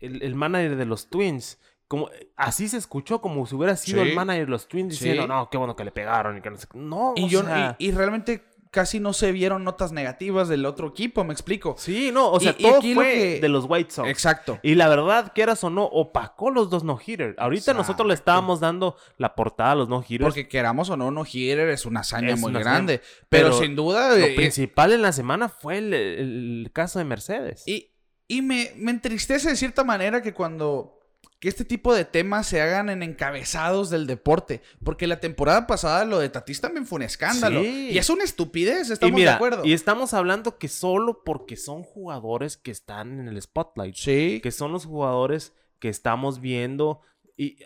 S3: el, el manager de los Twins. Como, así se escuchó, como si hubiera sido
S2: Sí.
S3: el manager de los Twins
S2: Sí.
S3: diciendo, no, qué bueno que le pegaron. Y que no, sé qué". no
S2: y,
S3: o
S2: yo,
S3: sea,
S2: y, y realmente casi no se vieron notas negativas del otro equipo, me explico.
S3: Sí, no, o sea,
S2: Y- y
S3: todo
S2: lo
S3: fue
S2: que-
S3: de los White Sox.
S2: Exacto.
S3: Y la verdad, quieras o no, opacó los dos no-hitter. Ahorita nosotros le estábamos dando la portada a los no-hitters.
S2: Porque queramos o no, no hitter es una hazaña
S3: Es
S2: muy
S3: una
S2: grande.
S3: hazaña.
S2: Pero,
S3: Pero
S2: sin duda.
S3: Lo
S2: eh,
S3: principal en la semana fue el, el caso de Mercedes.
S2: Y, y me, me entristece de cierta manera que cuando que este tipo de temas se hagan en encabezados del deporte. Porque la temporada pasada lo de Tatis también fue un escándalo.
S3: Sí.
S2: Y es una estupidez,
S3: Y
S2: estamos
S3: mira,
S2: de acuerdo.
S3: y estamos hablando que solo porque son jugadores que están en el spotlight.
S2: Sí.
S3: Que son los jugadores que estamos viendo. Y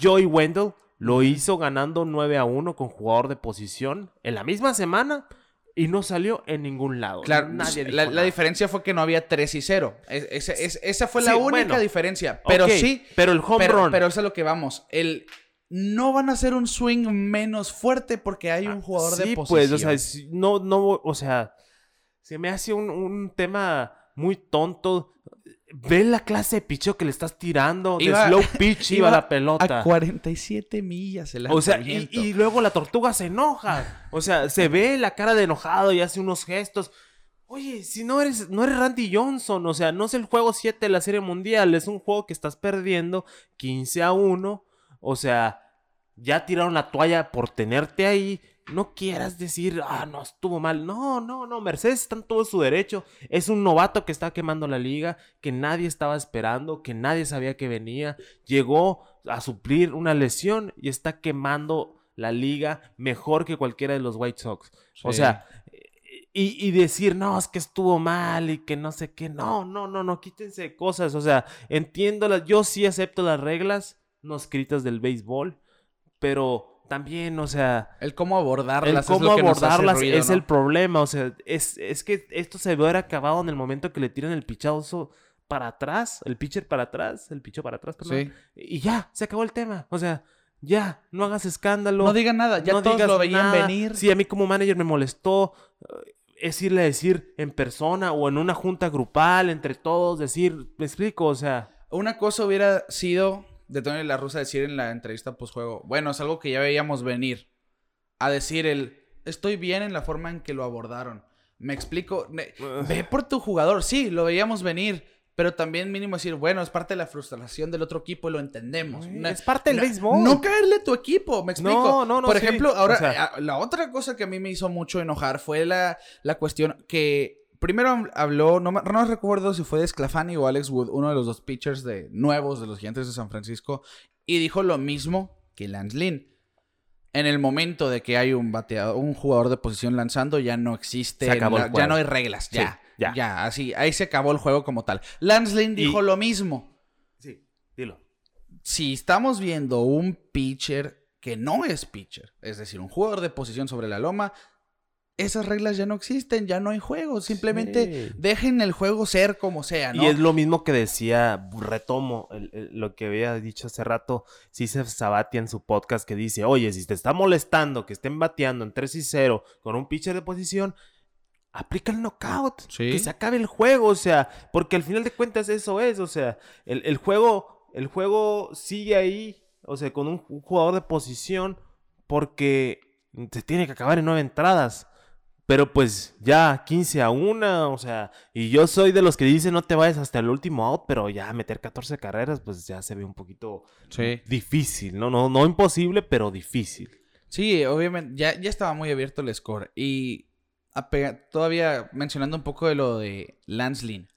S3: Joey Wendell lo hizo ganando 9 a 1 con jugador de posición en la misma semana y no salió en ningún lado.
S2: Claro,
S3: Nadie dijo
S2: la, la diferencia fue que no había 3 y 0. Es- esa fue la
S3: Sí,
S2: única
S3: bueno.
S2: diferencia. Pero sí.
S3: Pero el home
S2: pero,
S3: run.
S2: pero eso es a lo que vamos. El, no van a hacer un swing menos fuerte porque hay un jugador de
S3: sí,
S2: posición.
S3: pues, o sea, si- no, no, o sea, se me hace un, un tema muy tonto. Ve la clase de picheo que le estás tirando. De
S2: Iba-
S3: slow pitch iba,
S2: iba
S3: la pelota.
S2: A 47 millas el
S3: O sea, y, y luego la tortuga se enoja. O sea, se ve la cara de enojado y hace unos gestos. Oye, si no eres, no eres Randy Johnson, o sea, no es el juego 7 de la Serie Mundial, es un juego que estás perdiendo 15 a 1. O sea, ya tiraron la toalla por tenerte ahí. No quieras decir, ah, no, estuvo mal. No, no, no, Mercedes está en todo su derecho. Es un novato que está quemando la liga, que nadie estaba esperando, que nadie sabía que venía. Llegó a suplir una lesión y está quemando la liga mejor que cualquiera de los White Sox. O sea, y, y decir, no, es que estuvo mal y que no sé qué. No, no, no, no, quítense cosas. O sea, entiendo, las- yo sí acepto las reglas no escritas del béisbol, pero también, o sea,
S2: El cómo abordarlas
S3: el
S2: es
S3: cómo
S2: lo que nos hace
S3: abordarlas
S2: ruido,
S3: es
S2: ¿no?
S3: el problema. O sea, es, es que esto se ve acabado en el momento que le tiran el pichazo para atrás, el pitcher para atrás, el picho para atrás, perdón.
S2: Sí.
S3: Y ya, se acabó el tema. O sea, ya, no hagas escándalo.
S2: No digan nada, ya
S3: no
S2: todos
S3: digas
S2: lo veían
S3: nada.
S2: venir.
S3: Sí, a mí como manager me molestó. eh, Es irle a decir en persona o en una junta grupal entre todos, decir, me explico, o sea,
S2: Una cosa hubiera sido de Tony La Russa decir en la entrevista postjuego, bueno, es algo que ya veíamos venir. A decir el, estoy bien en la forma en que lo abordaron. Me explico, ve por tu jugador, sí, lo veíamos venir, pero también mínimo decir, bueno, es parte de la frustración del otro equipo y lo entendemos. No-
S3: es parte del
S2: no-
S3: béisbol.
S2: No caerle a tu equipo, me explico.
S3: No, no, no,
S2: Por
S3: sí.
S2: ejemplo, ahora,
S3: O sea-
S2: la otra cosa que a mí me hizo mucho enojar fue la, la cuestión que primero habló, no, me- no recuerdo si fue de Sclafani o Alex Wood, uno de los dos pitchers de, nuevos de los Gigantes de San Francisco, y dijo lo mismo que Lance Lynn. En el momento de que hay un bateador, un jugador de posición lanzando, ya no existe,
S3: Se acabó el
S2: la- ya no hay reglas,
S3: Sí,
S2: ya,
S3: ya.
S2: ya, así, ahí se acabó el juego como tal. Lance Lynn dijo
S3: Y-
S2: lo mismo
S3: sí, dilo.
S2: si estamos viendo un pitcher que no es pitcher, es decir, un jugador de posición sobre la loma, esas reglas ya no existen, ya no hay juego. Simplemente
S3: Sí.
S2: dejen el juego ser como sea, ¿no?
S3: Y es lo mismo que decía, retomo el- el- lo que había dicho hace rato, César Sabatia en su podcast que dice, oye, si te está molestando que estén bateando en 3 y 0 con un pitcher de posición, aplica el knockout,
S2: Sí.
S3: que se acabe el juego, o sea, porque al final de cuentas eso es, o sea, el, el juego, el juego sigue ahí, o sea, con un, un jugador de posición, porque se tiene que acabar en nueve entradas. Pero pues ya 15 a 1, o sea, y yo soy de los que dicen no te vayas hasta el último out, pero ya meter 14 carreras, pues ya se ve un poquito
S2: Sí.
S3: difícil, no, no, no imposible, pero difícil.
S2: Sí, obviamente, ya, ya estaba muy abierto el score. Y apega- todavía mencionando un poco de lo de Lance Lynn,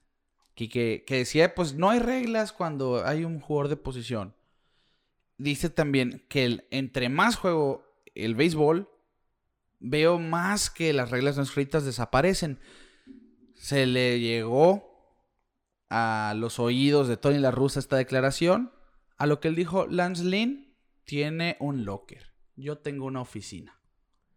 S2: que, que, que decía, pues no hay reglas cuando hay un jugador de posición. Dice también que el, entre más juego el béisbol, veo más que las reglas no escritas desaparecen. Se le llegó a los oídos de Tony La Russa esta declaración, a lo que él dijo, Lance Lynn tiene un locker. Yo tengo una oficina.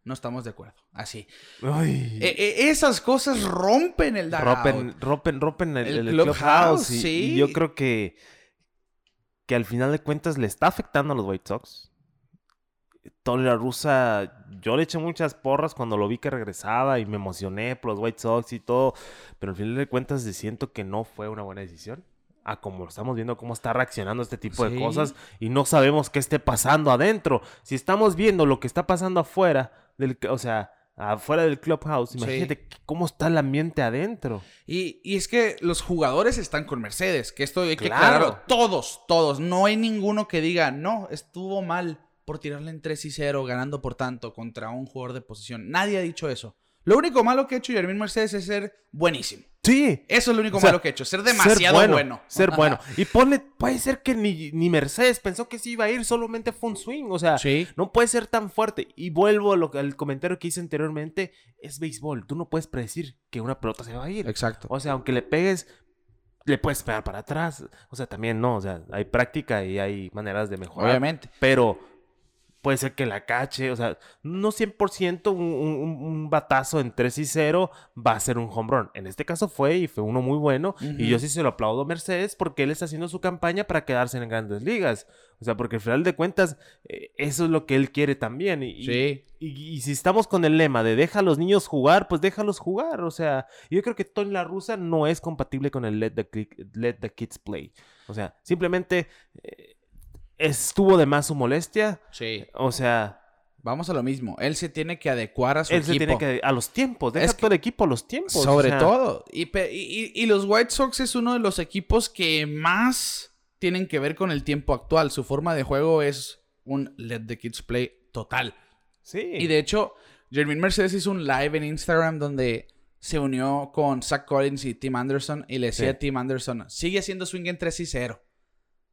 S2: No estamos de acuerdo. Así.
S3: Ay,
S2: E- e- esas cosas rompen el dugout.
S3: rompen, rompen, rompen el,
S2: El
S3: el
S2: clubhouse,
S3: clubhouse, y, y
S2: sí.
S3: yo creo que, que al final de cuentas le está afectando a los White Sox. Tony La Russa, yo le eché muchas porras cuando lo vi que regresaba y me emocioné por los White Sox y todo, pero al final de cuentas siento que no fue una buena decisión. A como estamos viendo cómo está reaccionando este tipo
S2: Sí.
S3: de cosas y no sabemos qué esté pasando adentro. Si estamos viendo lo que está pasando afuera, del, o sea, afuera del clubhouse,
S2: Sí.
S3: imagínate cómo está el ambiente adentro.
S2: Y, y es que los jugadores están con Mercedes, que esto hay que
S3: Claro.
S2: aclararlo. Todos, todos. No hay ninguno que diga, no, estuvo mal por tirarle en 3 y 0, ganando por tanto contra un jugador de posición. Nadie ha dicho eso. Lo único malo que ha hecho Yermin Mercedes es ser buenísimo.
S3: Sí.
S2: Eso es lo único
S3: O sea,
S2: malo que ha hecho, ser demasiado
S3: ser
S2: bueno,
S3: Ser bueno. Y ponle, puede ser que ni, ni Mercedes pensó que sí iba a ir, solamente fue un swing. O sea,
S2: Sí.
S3: no puede ser tan fuerte. Y vuelvo a lo, al comentario que hice anteriormente: es béisbol. Tú no puedes predecir que una pelota se va a ir.
S2: Exacto.
S3: O sea, aunque le pegues, le puedes pegar para atrás. O sea, también no. O sea, hay práctica y hay maneras de mejorar.
S2: Obviamente.
S3: Pero puede ser que la cache. O sea, no 100% un, un, un batazo en 3 y 0 va a ser un home run. En este caso fue y fue uno muy bueno. Y yo sí se lo aplaudo a Mercedes porque él está haciendo su campaña para quedarse en grandes ligas. O sea, porque al final de cuentas, eh, eso es lo que él quiere también. Y,
S2: Sí.
S3: y, y si estamos con el lema de deja a los niños jugar, pues déjalos jugar. O sea, yo creo que Tony La Russa no es compatible con el let the, Ki- let the kids play. O sea, simplemente eh, estuvo de más su molestia.
S2: Sí.
S3: O sea,
S2: Vamos a lo mismo. Él se tiene que adecuar a su
S3: él se
S2: equipo.
S3: tiene que a los tiempos, deja
S2: Es
S3: todo el equipo a los tiempos. o
S2: Sobre
S3: sea,
S2: todo. Y, pe- y- y- y los White Sox es uno de los equipos que más tienen que ver con el tiempo actual. Su forma de juego es un let the kids play total.
S3: Sí.
S2: Y de hecho, Jermaine Mercedes hizo un live en Instagram donde se unió con Zach Collins y Tim Anderson y le decía
S3: Sí.
S2: a Tim Anderson, sigue haciendo swing en 3 y 0.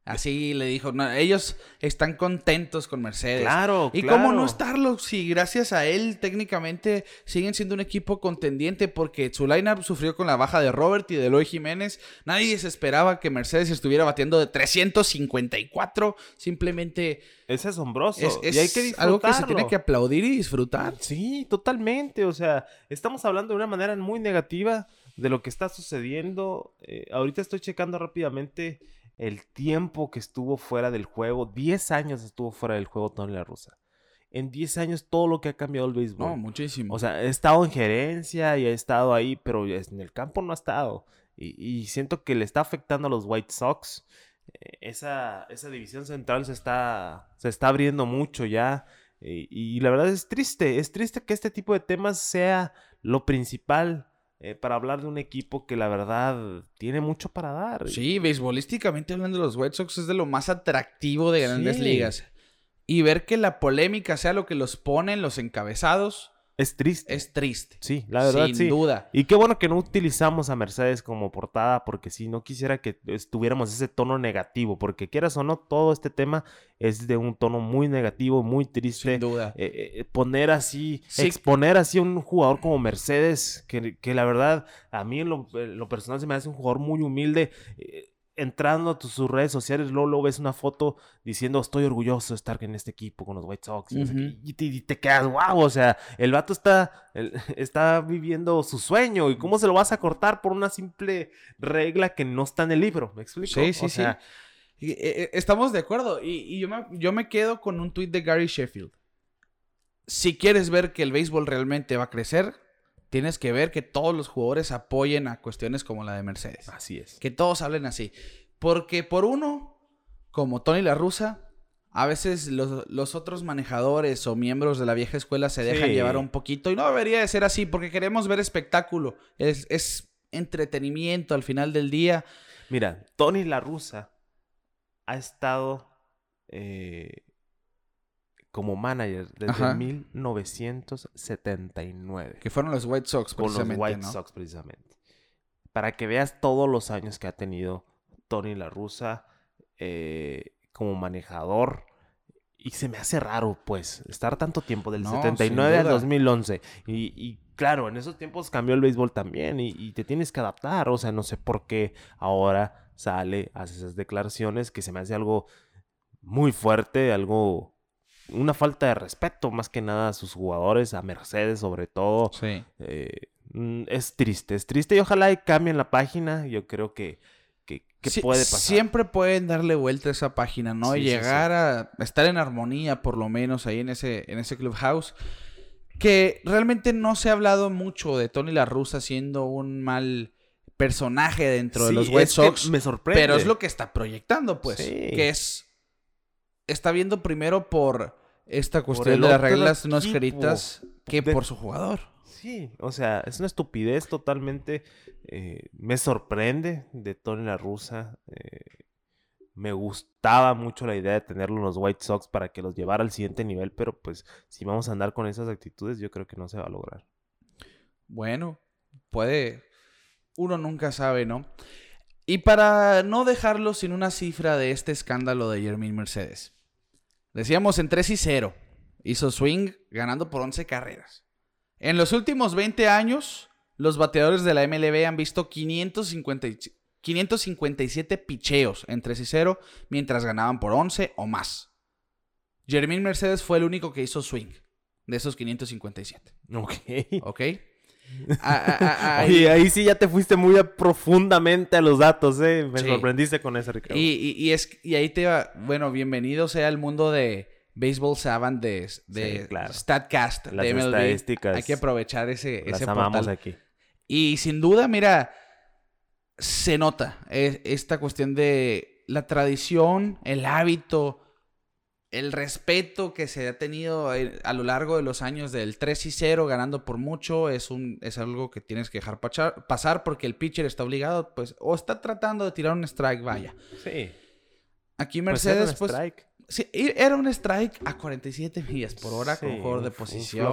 S2: Así le dijo, no, ellos están contentos con Mercedes.
S3: Claro,
S2: ¿Y
S3: claro.
S2: cómo no estarlo si gracias a él técnicamente siguen siendo un equipo contendiente porque su lineup sufrió con la baja de Robert y de Eloy Jiménez? Nadie se esperaba que Mercedes estuviera batiendo de 354. Simplemente
S3: Es asombroso.
S2: es, es
S3: y hay que
S2: algo que se tiene que aplaudir y disfrutar.
S3: Sí, totalmente. O sea, estamos hablando de una manera muy negativa de lo que está sucediendo. Eh, ahorita estoy checando rápidamente el tiempo que estuvo fuera del juego. 10 años estuvo fuera del juego Tony La Russa. En 10 años todo lo que ha cambiado el béisbol.
S2: No, muchísimo.
S3: O sea, he estado en gerencia y he estado ahí, pero en el campo no ha estado. Y, y siento que le está afectando a los White Sox. Eh, Esa, esa división central se está, se está abriendo mucho ya. Y, y la verdad es triste. Es triste que este tipo de temas sea lo principal eh, para hablar de un equipo que la verdad tiene mucho para dar.
S2: Sí, beisbolísticamente hablando los White Sox es de lo más atractivo de grandes
S3: Sí.
S2: ligas. Y ver que la polémica sea lo que los pone en los encabezados
S3: Es triste.
S2: es triste.
S3: Sí, la verdad
S2: Sin
S3: sí.
S2: duda.
S3: Y qué bueno que no utilizamos a Mercedes como portada, porque si no quisiera que estuviéramos ese tono negativo, porque quieras o no, todo este tema es de un tono muy negativo, muy triste.
S2: Sin duda.
S3: Eh, eh, poner así,
S2: Sí.
S3: exponer así a un jugador como Mercedes, que, que la verdad a mí en lo, en lo personal se me hace un jugador muy humilde. eh, entrando a tus, sus redes sociales, luego, luego ves una foto diciendo estoy orgulloso de estar en este equipo con los White Sox. y te, y te quedas, wow, o sea, el vato está, el- está viviendo su sueño y cómo se lo vas a cortar por una simple regla que no está en el libro, ¿me explico?
S2: Sí, sí,
S3: O sea,
S2: sí. Eh, eh, estamos de acuerdo. Y, y yo, me, yo me quedo con un tuit de Gary Sheffield. Si quieres ver que el béisbol realmente va a crecer, tienes que ver que todos los jugadores apoyen a cuestiones como la de Mercedes.
S3: Así es.
S2: Que todos hablen así. Porque por uno, como Tony La Russa, a veces los, los otros manejadores o miembros de la vieja escuela se dejan
S3: Sí.
S2: llevar un poquito. Y no debería de ser así, porque queremos ver espectáculo. Es, es entretenimiento al final del día.
S3: Mira, Tony La Russa ha estado eh, como manager desde
S2: Ajá.
S3: 1979
S2: Que fueron los White Sox,
S3: con los
S2: precisamente,
S3: White
S2: ¿no?
S3: Sox precisamente. Para que veas todos los años que ha tenido Tony La Russa eh, como manejador. Y se me hace raro, pues, estar tanto tiempo, del
S2: No,
S3: 79
S2: sin
S3: al
S2: duda.
S3: 2011. Y, y claro, en esos tiempos cambió el béisbol también y, y te tienes que adaptar. O sea, no sé por qué ahora sale, hace esas declaraciones que se me hace algo muy fuerte, algo, una falta de respeto más que nada a sus jugadores, a Mercedes sobre todo.
S2: Sí.
S3: Eh, mm, es triste, es triste y ojalá y cambien la página. Yo creo que, que, que
S2: Sí,
S3: puede pasar.
S2: Siempre pueden darle vuelta a esa página, ¿no?
S3: Sí,
S2: y
S3: sí,
S2: llegar a estar en armonía, por lo menos, ahí en ese, en ese clubhouse. Que realmente no se ha hablado mucho de Tony La Russa siendo un mal personaje dentro de los
S3: que
S2: Sox.
S3: me sorprende.
S2: Pero es lo que está proyectando, pues.
S3: Sí.
S2: Que es. Está viendo primero por esta cuestión de las reglas no escritas que
S3: De-
S2: por su jugador.
S3: Sí, o sea, es una estupidez totalmente. eh, me sorprende de Tony La Russa. eh, me gustaba mucho la idea de tenerlo en los White Sox para que los llevara al siguiente nivel, pero pues si vamos a andar con esas actitudes, yo creo que no se va a lograr.
S2: Bueno, puede. Uno nunca sabe, ¿no? Y para no dejarlo sin una cifra de este escándalo de Jermaine Mercedes. Decíamos en 3 y 0. Hizo swing ganando por 11 carreras. En los últimos 20 años, los bateadores de la MLB han visto 550 y- 557 picheos en 3 y 0 mientras ganaban por 11 o más. Jermaine Mercedes fue el único que hizo swing de esos 557.
S3: Ok.
S2: ¿Ok? A- a- a- ahí-
S3: sí ya te fuiste muy profundamente a los datos, ¿eh? Me
S2: Sí.
S3: sorprendiste con eso, Ricardo.
S2: y, y- y es, y ahí te va, bueno, bienvenido sea el mundo de Baseball Savant de, de
S3: Sí, claro.
S2: StatCast
S3: Las
S2: de MLB.
S3: estadísticas.
S2: Hay que aprovechar ese,
S3: Las
S2: ese
S3: amamos
S2: portal.
S3: aquí.
S2: Y sin duda, mira, se nota eh, esta cuestión de la tradición, el hábito, el respeto que se ha tenido a lo largo de los años del 3 y 0 ganando por mucho es un es algo que tienes que dejar pasar porque el pitcher está obligado pues o está tratando de tirar un strike vaya
S3: Sí.
S2: aquí
S3: Pues era un
S2: Mercedes pues,
S3: strike.
S2: Sí, era un strike a 47 millas por hora con
S3: Sí,
S2: jugador de posición.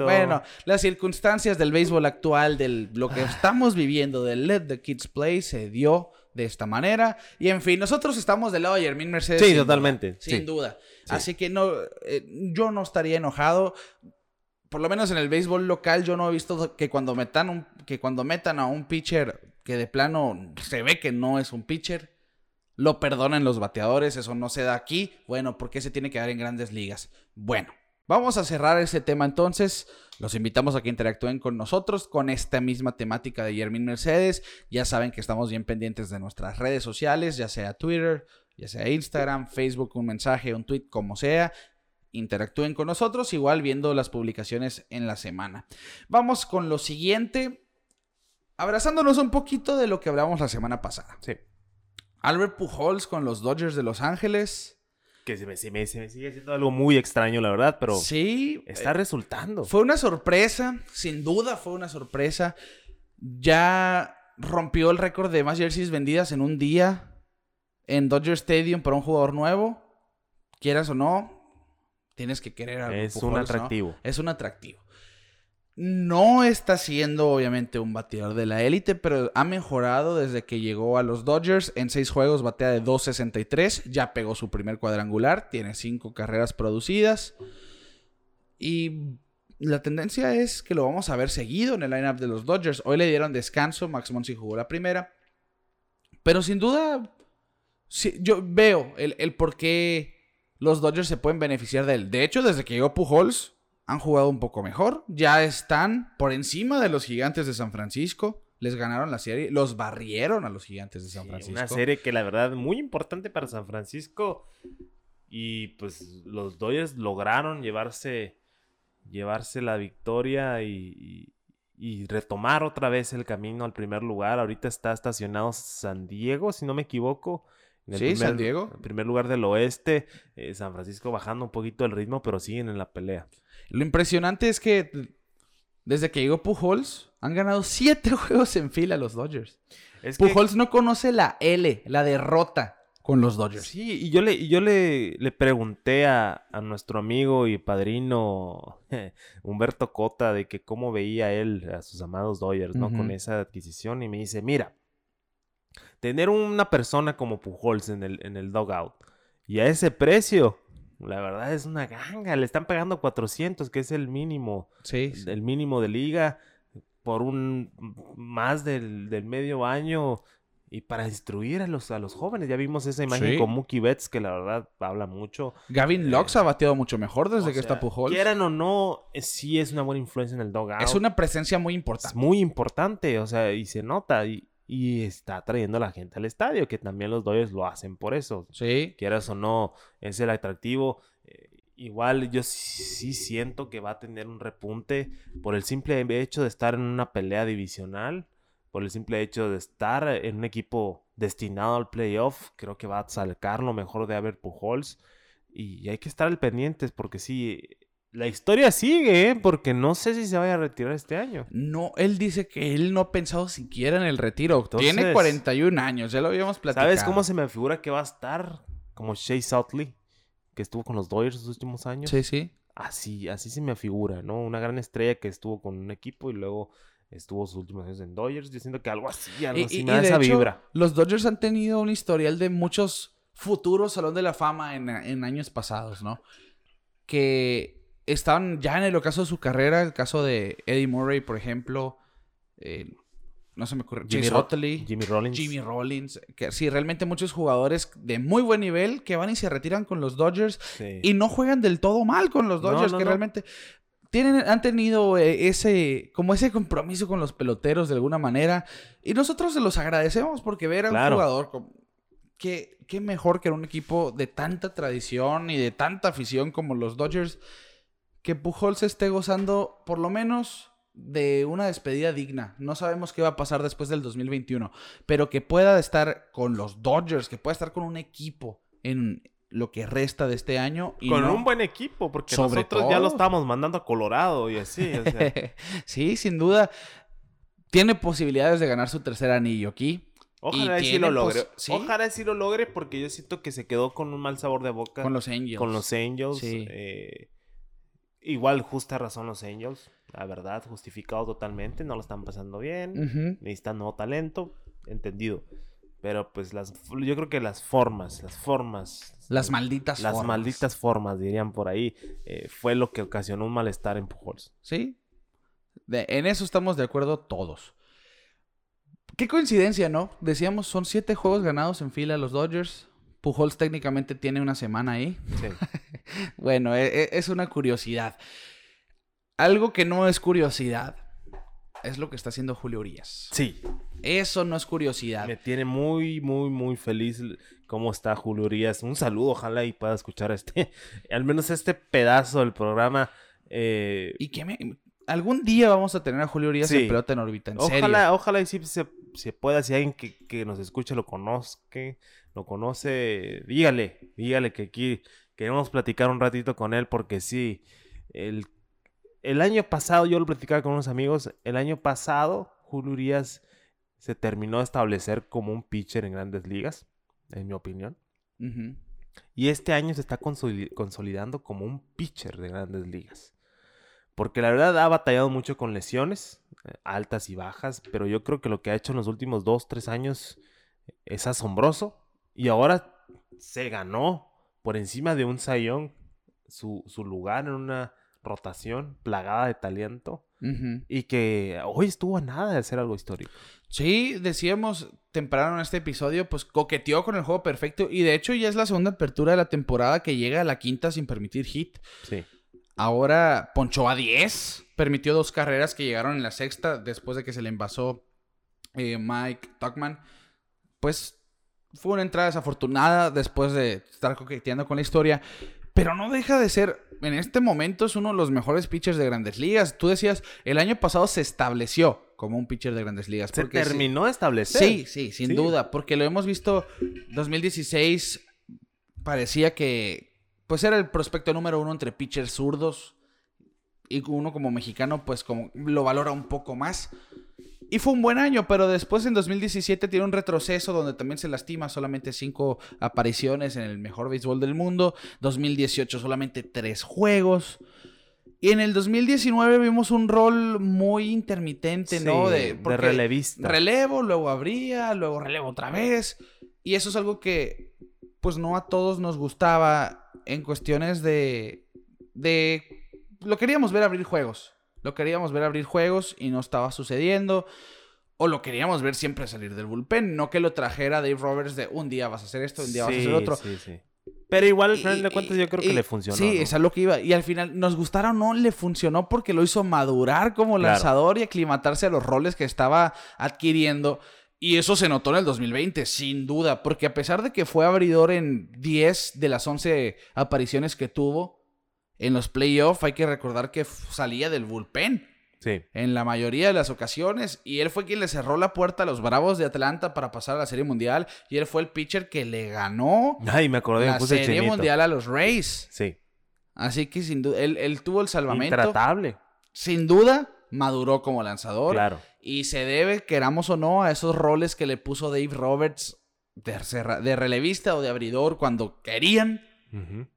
S2: Bueno, las circunstancias del béisbol actual, de lo que estamos viviendo, del Let the Kids Play, se dio de esta manera. Y en fin, nosotros estamos del lado de Yermín Mercedes.
S3: Sí,
S2: sin
S3: totalmente,
S2: duda, sin
S3: sí.
S2: duda.
S3: Sí.
S2: Así que no, eh, yo no estaría enojado. Por lo menos en el béisbol local, yo no he visto que cuando metan, un, que cuando metan a un pitcher que de plano se ve que no es un pitcher, lo perdonen los bateadores, eso no se da aquí. Bueno, ¿por qué se tiene que dar en grandes ligas? Bueno, vamos a cerrar ese tema entonces. Los invitamos a que interactúen con nosotros con esta misma temática de Yermin Mercedes. Ya saben que estamos bien pendientes de nuestras redes sociales, ya sea Twitter, ya sea Instagram, Facebook, un mensaje, un tweet, como sea. Interactúen con nosotros, igual viendo las publicaciones en la semana. Vamos con lo siguiente, abrazándonos un poquito de lo que hablamos la semana pasada.
S3: Sí.
S2: Albert Pujols con los Dodgers de Los Ángeles.
S3: Que se me, se me- se me sigue siendo algo muy extraño, la verdad, pero
S2: sí,
S3: está
S2: eh,
S3: resultando.
S2: fue una sorpresa, sin duda fue una sorpresa. Ya rompió el récord de más jerseys vendidas en un día en Dodger Stadium para un jugador nuevo. Quieras o no, tienes que querer a Albert
S3: Es un atractivo.
S2: Es un atractivo. No está siendo, obviamente, un bateador de la élite, pero ha mejorado desde que llegó a los Dodgers. En seis juegos batea de 2.63. Ya pegó su primer cuadrangular. Tiene cinco carreras producidas. Y la tendencia es que lo vamos a ver seguido en el lineup de los Dodgers. Hoy le dieron descanso. Max Monsi jugó la primera. Pero sin duda, yo veo el, el por qué los Dodgers se pueden beneficiar de él. De hecho, desde que llegó Pujols, han jugado un poco mejor. Ya están por encima de los gigantes de San Francisco. Les ganaron la serie. Los barrieron a los gigantes de San
S3: Sí,
S2: Francisco.
S3: una serie que la verdad muy importante para San Francisco. Y pues los Dodgers lograron llevarse, llevarse la victoria y, y- y retomar otra vez el camino al primer lugar. Ahorita está estacionado San Diego, si no me equivoco. en el
S2: Sí, San Diego.
S3: En primer lugar del oeste. Eh, San Francisco bajando un poquito el ritmo, pero siguen en la pelea.
S2: Lo impresionante es que desde que llegó Pujols, han ganado siete juegos en fila los Dodgers.
S3: Es que-
S2: Pujols no conoce la L, la derrota con los Dodgers.
S3: Sí, y yo le, y yo le, le pregunté a, a nuestro amigo y padrino Humberto Cota de que cómo veía él a sus amados Dodgers, ¿no? Con esa adquisición y me dice, mira, tener una persona como Pujols en el, en el dugout y a ese precio, la verdad es una ganga, le están pagando 400, que es el mínimo,
S2: Sí.
S3: el mínimo de liga, por un más del, del medio año y para instruir a los, a los jóvenes. Ya vimos esa imagen
S2: Sí.
S3: con Mookie Betts que la verdad habla mucho.
S2: Gavin Lux ha bateado mucho mejor desde que está Pujols.
S3: Quieran o no, eh, sí es una buena influencia en el dugout.
S2: Es una presencia muy
S3: Es
S2: importante.
S3: muy importante, o sea, y se nota y, y está trayendo a la gente al estadio, que también los Dodgers lo hacen por eso.
S2: Sí.
S3: Quieras o no, es el atractivo. Eh, igual yo sí, siento que va a tener un repunte por el simple hecho de estar en una pelea divisional, por el simple hecho de estar en un equipo destinado al playoff. Creo que va a sacar lo mejor de Albert Pujols. Y hay que estar al pendientes porque sí, la historia sigue, ¿eh? porque no sé si se vaya a retirar este año.
S2: No, él dice que él no ha pensado siquiera en el retiro. Tiene
S3: Entonces-
S2: 41 años, ya lo habíamos platicado.
S3: ¿Sabes cómo se me figura que va a estar? Como Shea Soutley, que estuvo con los Dodgers los últimos años.
S2: Sí, sí.
S3: Así, así se me figura, ¿no? Una gran estrella que estuvo con un equipo y luego estuvo sus últimos años en Dodgers. Yo siento que algo así, algo
S2: Y,
S3: así
S2: y-
S3: me
S2: y
S3: da
S2: de
S3: esa
S2: hecho,
S3: vibra.
S2: los Dodgers han tenido un historial de muchos futuros Salón de la Fama en, en años pasados, ¿no? Que estaban ya en el ocaso de su carrera, el caso de Eddie Murray, por ejemplo, eh, no se me ocurre,
S3: Jimmy Ro-
S2: Utley,
S3: Jimmy Rollins.
S2: Jimmy Rollins, que sí, realmente muchos jugadores de muy buen nivel que van y se retiran con los Dodgers
S3: Sí.
S2: y no juegan del todo mal con los Dodgers,
S3: no,
S2: que
S3: no.
S2: realmente tienen, han tenido eh, ese, como ese compromiso con los peloteros de alguna manera. Y nosotros se los agradecemos porque ver a
S3: Claro.
S2: un jugador como, qué, qué mejor que en un equipo de tanta tradición y de tanta afición como los Dodgers, que Pujols esté gozando por lo menos de una despedida digna. No sabemos qué va a pasar después del 2021, pero que pueda estar con los Dodgers, que pueda estar con un equipo en lo que resta de este año. Y
S3: Con
S2: no-
S3: un buen equipo, porque
S2: Sobre
S3: nosotros ya lo
S2: todo.
S3: estábamos mandando a Colorado y así. o sea,
S2: sí, sin duda. Tiene posibilidades de ganar su tercer anillo aquí.
S3: Ojalá
S2: Y
S3: sí lo logre.
S2: sí.
S3: Ojalá sí lo logre porque yo siento que se quedó con un mal sabor de boca
S2: Con los Angels.
S3: con los Angels.
S2: Sí.
S3: eh, igual justa razón los Angels, la verdad, justificado totalmente, no lo están pasando bien,
S2: Ujú.
S3: necesitan nuevo talento, entendido. Pero pues las yo creo que las formas, las formas,
S2: Las malditas
S3: las
S2: formas.
S3: malditas formas dirían por ahí, eh, fue lo que ocasionó un malestar en Pujols.
S2: Sí. De- en eso estamos de acuerdo todos. Qué coincidencia, ¿no? Decíamos, son siete juegos ganados en fila los Dodgers. Pujols técnicamente tiene una semana ahí.
S3: Sí.
S2: Bueno, e- e- es una curiosidad. Algo que no es curiosidad es lo que está haciendo Julio Urias.
S3: sí.
S2: Eso no es curiosidad.
S3: Me tiene muy, muy, muy feliz cómo está Julio Urias. Un saludo, ojalá y pueda escuchar este, al menos este pedazo del programa. eh,
S2: Y que me... Algún día vamos a tener a Julio Urias
S3: Sí.
S2: en pelota en órbita, en serio.
S3: ojalá, ojalá y sí se, se pueda, si alguien que, que nos escuche lo conozca, lo conoce, dígale, dígale que aquí queremos platicar un ratito con él porque sí, el, el año pasado, yo lo platicaba con unos amigos, el año pasado Julio Urias se terminó de establecer como un pitcher en grandes ligas, en mi opinión. Y este año se está consoli- consolidando como un pitcher de grandes ligas. Porque la verdad ha batallado mucho con lesiones, eh, altas y bajas, pero yo creo que lo que ha hecho en los últimos dos, tres años es asombroso. Y ahora se ganó por encima de un Sayón su, su lugar en una rotación plagada de talento. Y que hoy estuvo a nada de hacer algo histórico.
S2: Sí, decíamos temprano en este episodio, pues coqueteó con el juego perfecto y de hecho ya es la segunda apertura de la temporada que llega a la quinta sin permitir hit.
S3: Sí.
S2: Ahora ponchó a 10, permitió dos carreras que llegaron en la sexta después de que se le envasó eh, Mike Tuckman. Pues fue una entrada desafortunada después de estar coqueteando con la historia, pero no deja de ser, en este momento es uno de los mejores pitchers de grandes ligas. Tú decías, el año pasado se estableció como un pitcher de grandes ligas.
S3: Se
S2: porque sí-
S3: terminó de establecer.
S2: Sí, sí, sin
S3: Sí.
S2: duda, porque lo hemos visto 2016 parecía que pues era el prospecto número uno entre pitchers zurdos y uno como mexicano pues como lo valora un poco más. Y fue un buen año, pero después en 2017 tiene un retroceso donde también se lastima, solamente cinco apariciones en el mejor béisbol del mundo. 2018 solamente tres juegos. Y en el 2019 vimos un rol muy intermitente, ¿no? De,
S3: de relevista.
S2: Relevo, luego abría, luego relevo otra vez. Y eso es algo que, pues no a todos nos gustaba en cuestiones de. de. Lo queríamos ver abrir juegos. Lo queríamos ver abrir juegos y no estaba sucediendo. O lo queríamos ver siempre salir del bullpen. No que lo trajera Dave Roberts de un día vas a hacer esto, un día vas a hacer otro.
S3: sí, sí. Pero igual, al final de cuentas, yo creo
S2: y-
S3: que le funcionó.
S2: Sí,
S3: ¿no?
S2: es a lo que iba. Y al final, nos gustara o no, le funcionó porque lo hizo madurar como
S3: Claro.
S2: lanzador y aclimatarse a los roles que estaba adquiriendo. Y eso se notó en el 2020, sin duda. Porque a pesar de que fue abridor en 10 de las 11 apariciones que tuvo en los playoffs, hay que recordar que salía del bullpen
S3: Sí.
S2: en la mayoría de las ocasiones. Y él fue quien le cerró la puerta a los Bravos de Atlanta para pasar a la Serie Mundial. Y él fue el pitcher que le ganó
S3: Ay, me acordé, me
S2: la
S3: puse
S2: Serie. Mundial a los Rays.
S3: Sí.
S2: Así que sin duda, él, él tuvo el salvamento.
S3: Intratable.
S2: Sin duda, maduró como lanzador.
S3: Claro.
S2: Y se debe, queramos o no, a esos roles que le puso Dave Roberts de relevista o de abridor cuando querían.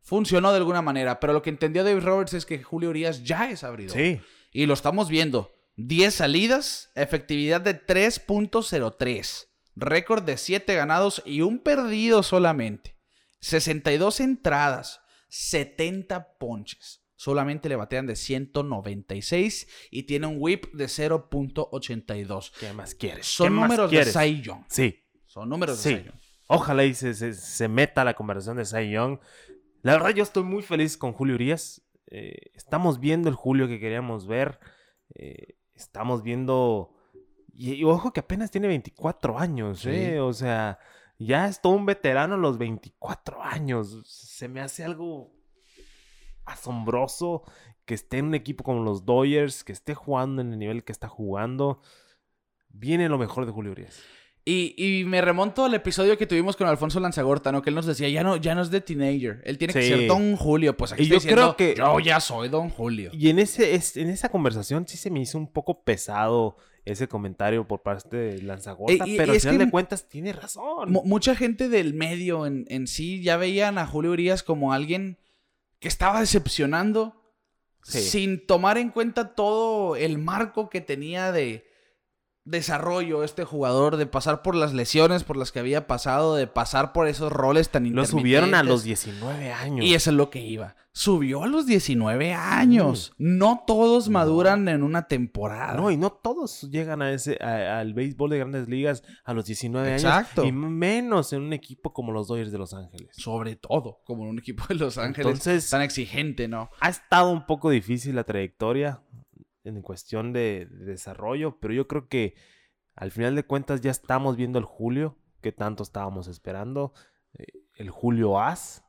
S2: Funcionó de alguna manera. Pero lo que entendió Dave Roberts es que Julio Urias ya es abridor.
S3: Sí.
S2: Y lo estamos viendo. 10 salidas, efectividad de 3.03. Récord de 7 ganados y un perdido solamente. 62 entradas, 70 ponches. Solamente le batean de 196 y tiene un whip de 0.82.
S3: ¿Qué más quieres? ¿Qué
S2: Son números de? Cy Young.
S3: Sí.
S2: Son números
S3: Sí.
S2: de Cy Young.
S3: Ojalá y se, se- se meta a la conversación de Cy Young. La verdad, yo estoy muy feliz con Julio Urias. Eh, estamos viendo el Julio que queríamos ver. Eh, estamos viendo. Y, y ojo que apenas tiene 24 años,
S2: Sí.
S3: ¿eh? O sea, ya es todo un veterano a los 24 años. Se me hace algo asombroso que esté en un equipo como los Dodgers, que esté jugando en el nivel que está jugando. Viene lo mejor de Julio Urias.
S2: Y, y me remonto al episodio que tuvimos con Alfonso Lanzagorta, ¿no? Que él nos decía, ya no, ya no es de teenager. Él tiene que ser Don Julio. Pues aquí
S3: Y yo
S2: diciendo,
S3: creo que-
S2: yo ya soy Don Julio.
S3: Y en, ese, es- en esa conversación sí se me hizo un poco pesado ese comentario por parte de Lanzagorta,
S2: Eh,
S3: pero al final de cuentas tiene razón.
S2: Mu- mucha gente del medio en, en sí ya veían a Julio Urias como alguien que estaba decepcionando
S3: Sí.
S2: sin tomar en cuenta todo el marco que tenía de desarrollo este jugador, de pasar por las lesiones por las que había pasado, de pasar por esos roles tan
S3: Lo subieron a los
S2: intermitentes.
S3: 19 años.
S2: Y eso es lo que iba. Subió a los 19 años. No todos
S3: No.
S2: maduran en una temporada.
S3: No, y no todos llegan a ese, a- al béisbol de grandes ligas a los 19
S2: Exacto.
S3: años. Y menos en un equipo como los Dodgers de Los Ángeles.
S2: Sobre todo, como en un equipo de Los Ángeles
S3: Entonces-
S2: tan exigente, ¿no?
S3: Ha estado un poco difícil la trayectoria en cuestión de, de desarrollo, pero yo creo que al final de cuentas ya estamos viendo el Julio que tanto estábamos esperando. eh, el Julio As,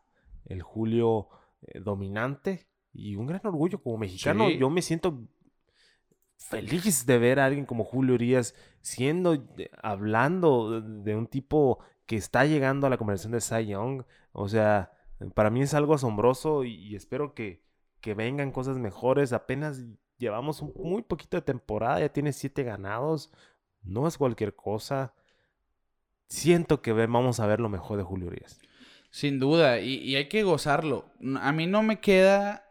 S3: el Julio eh, dominante y un gran orgullo como mexicano.
S2: Sí.
S3: Yo me siento feliz de ver a alguien como Julio Urias siendo, de- hablando de, un tipo que está llegando a la conversación de Cy Young. O sea, para mí es algo asombroso y, y espero que, que vengan cosas mejores. Apenas llevamos muy poquito de temporada, ya tiene siete ganados. No es cualquier cosa. Siento que vamos a ver lo mejor de Julio Urias.
S2: Sin duda, y, y hay que gozarlo. A mí no me queda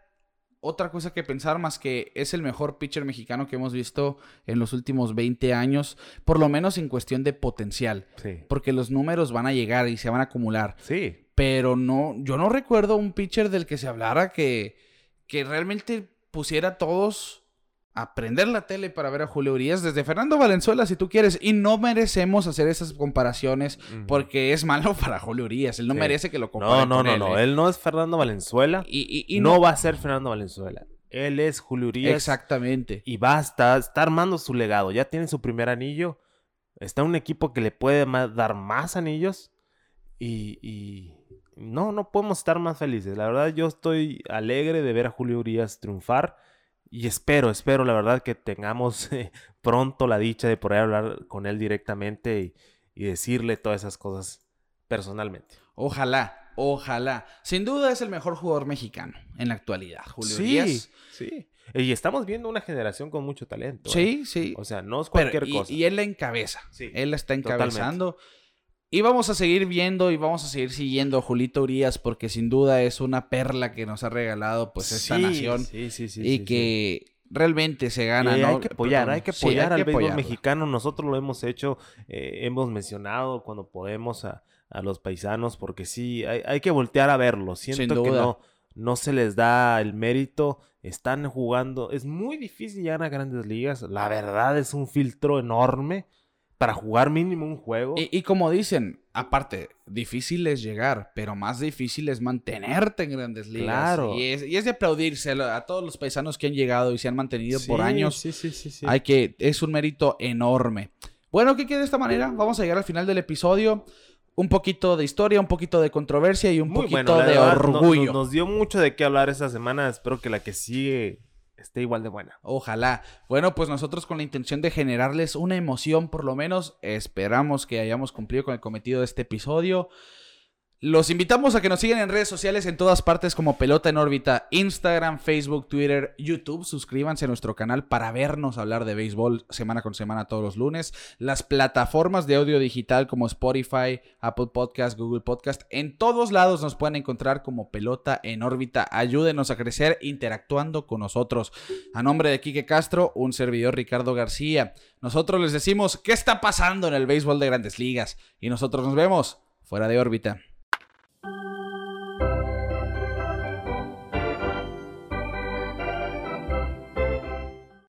S2: otra cosa que pensar más que es el mejor pitcher mexicano que hemos visto en los últimos 20 años, por lo menos en cuestión de potencial,
S3: Sí.
S2: porque los números van a llegar y se van a acumular.
S3: Sí.
S2: Pero no, yo no recuerdo un pitcher del que se hablara que, que realmente pusiera todos a prender la tele para ver a Julio Urias, desde Fernando Valenzuela, si tú quieres, y no merecemos hacer esas comparaciones porque es malo para Julio Urias, él no
S3: Sí.
S2: merece que lo
S3: No,
S2: comparen
S3: no,
S2: con
S3: no,
S2: él,
S3: no.
S2: ¿eh?
S3: Él no es Fernando Valenzuela.
S2: Y, y- y
S3: no, va a ser Fernando Valenzuela. Él es Julio Urias.
S2: Exactamente.
S3: Y va a estar, está armando su legado. Ya tiene su primer anillo. Está un equipo que le puede dar más anillos. Y, y no, no podemos estar más felices. La verdad, yo estoy alegre de ver a Julio Urias triunfar. Y espero, espero, la verdad, que tengamos eh, pronto la dicha de poder hablar con él directamente y, y decirle todas esas cosas personalmente.
S2: Ojalá, ojalá. Sin duda es el mejor jugador mexicano en la actualidad, Julio Urias.
S3: sí. Y estamos viendo una generación con mucho talento. ¿eh?
S2: Sí, sí.
S3: O sea, no es
S2: Pero-
S3: cualquier
S2: y,
S3: cosa.
S2: y él la encabeza.
S3: Sí,
S2: él la está
S3: totalmente.
S2: Y vamos a seguir viendo y vamos a seguir siguiendo a Julito Urias porque sin duda es una perla que nos ha regalado pues esta
S3: Sí,
S2: nación
S3: sí, sí, sí,
S2: y que realmente se gana,
S3: Y
S2: ¿no?
S3: hay que apoyar, hay que apoyar al béisbol
S2: apoyarlo.
S3: mexicano. Nosotros lo hemos hecho, eh, hemos mencionado cuando podemos a, a los paisanos, porque sí, hay, hay que voltear a verlo. Siento que no, no se les da el mérito. Están jugando, es muy difícil llegar a grandes ligas. La verdad es un filtro enorme para jugar mínimo un juego.
S2: Y, y como dicen, aparte, difícil es llegar, pero más difícil es mantenerte en grandes ligas.
S3: Claro.
S2: Y es, y es de aplaudirse a, todos los paisanos que han llegado y se han mantenido por años.
S3: Sí, sí, sí, sí.
S2: Hay que, es un mérito enorme. Bueno, ¿qué queda de esta manera? Vamos a llegar al final del episodio. Un poquito de historia, un poquito de controversia y un
S3: Muy
S2: poquito
S3: bueno,
S2: de
S3: no-
S2: orgullo.
S3: no- nos dio mucho de qué hablar esta semana. Espero que la que sigue esté igual de buena.
S2: Ojalá. Bueno, pues nosotros con la intención de generarles una emoción, por lo menos, esperamos que hayamos cumplido con el cometido de este episodio. Los invitamos a que nos sigan en redes sociales en todas partes como Pelota en órbita, Instagram, Facebook, Twitter, YouTube. Suscríbanse a nuestro canal para vernos hablar de béisbol semana con semana todos los lunes. Las plataformas de audio digital como Spotify, Apple Podcast, Google Podcast, en todos lados nos pueden encontrar como Pelota en órbita. Ayúdenos a crecer interactuando con nosotros. A nombre de Quique Castro, un servidor Ricardo García. Nosotros les decimos qué está pasando en el béisbol de grandes ligas y nosotros nos vemos fuera de órbita.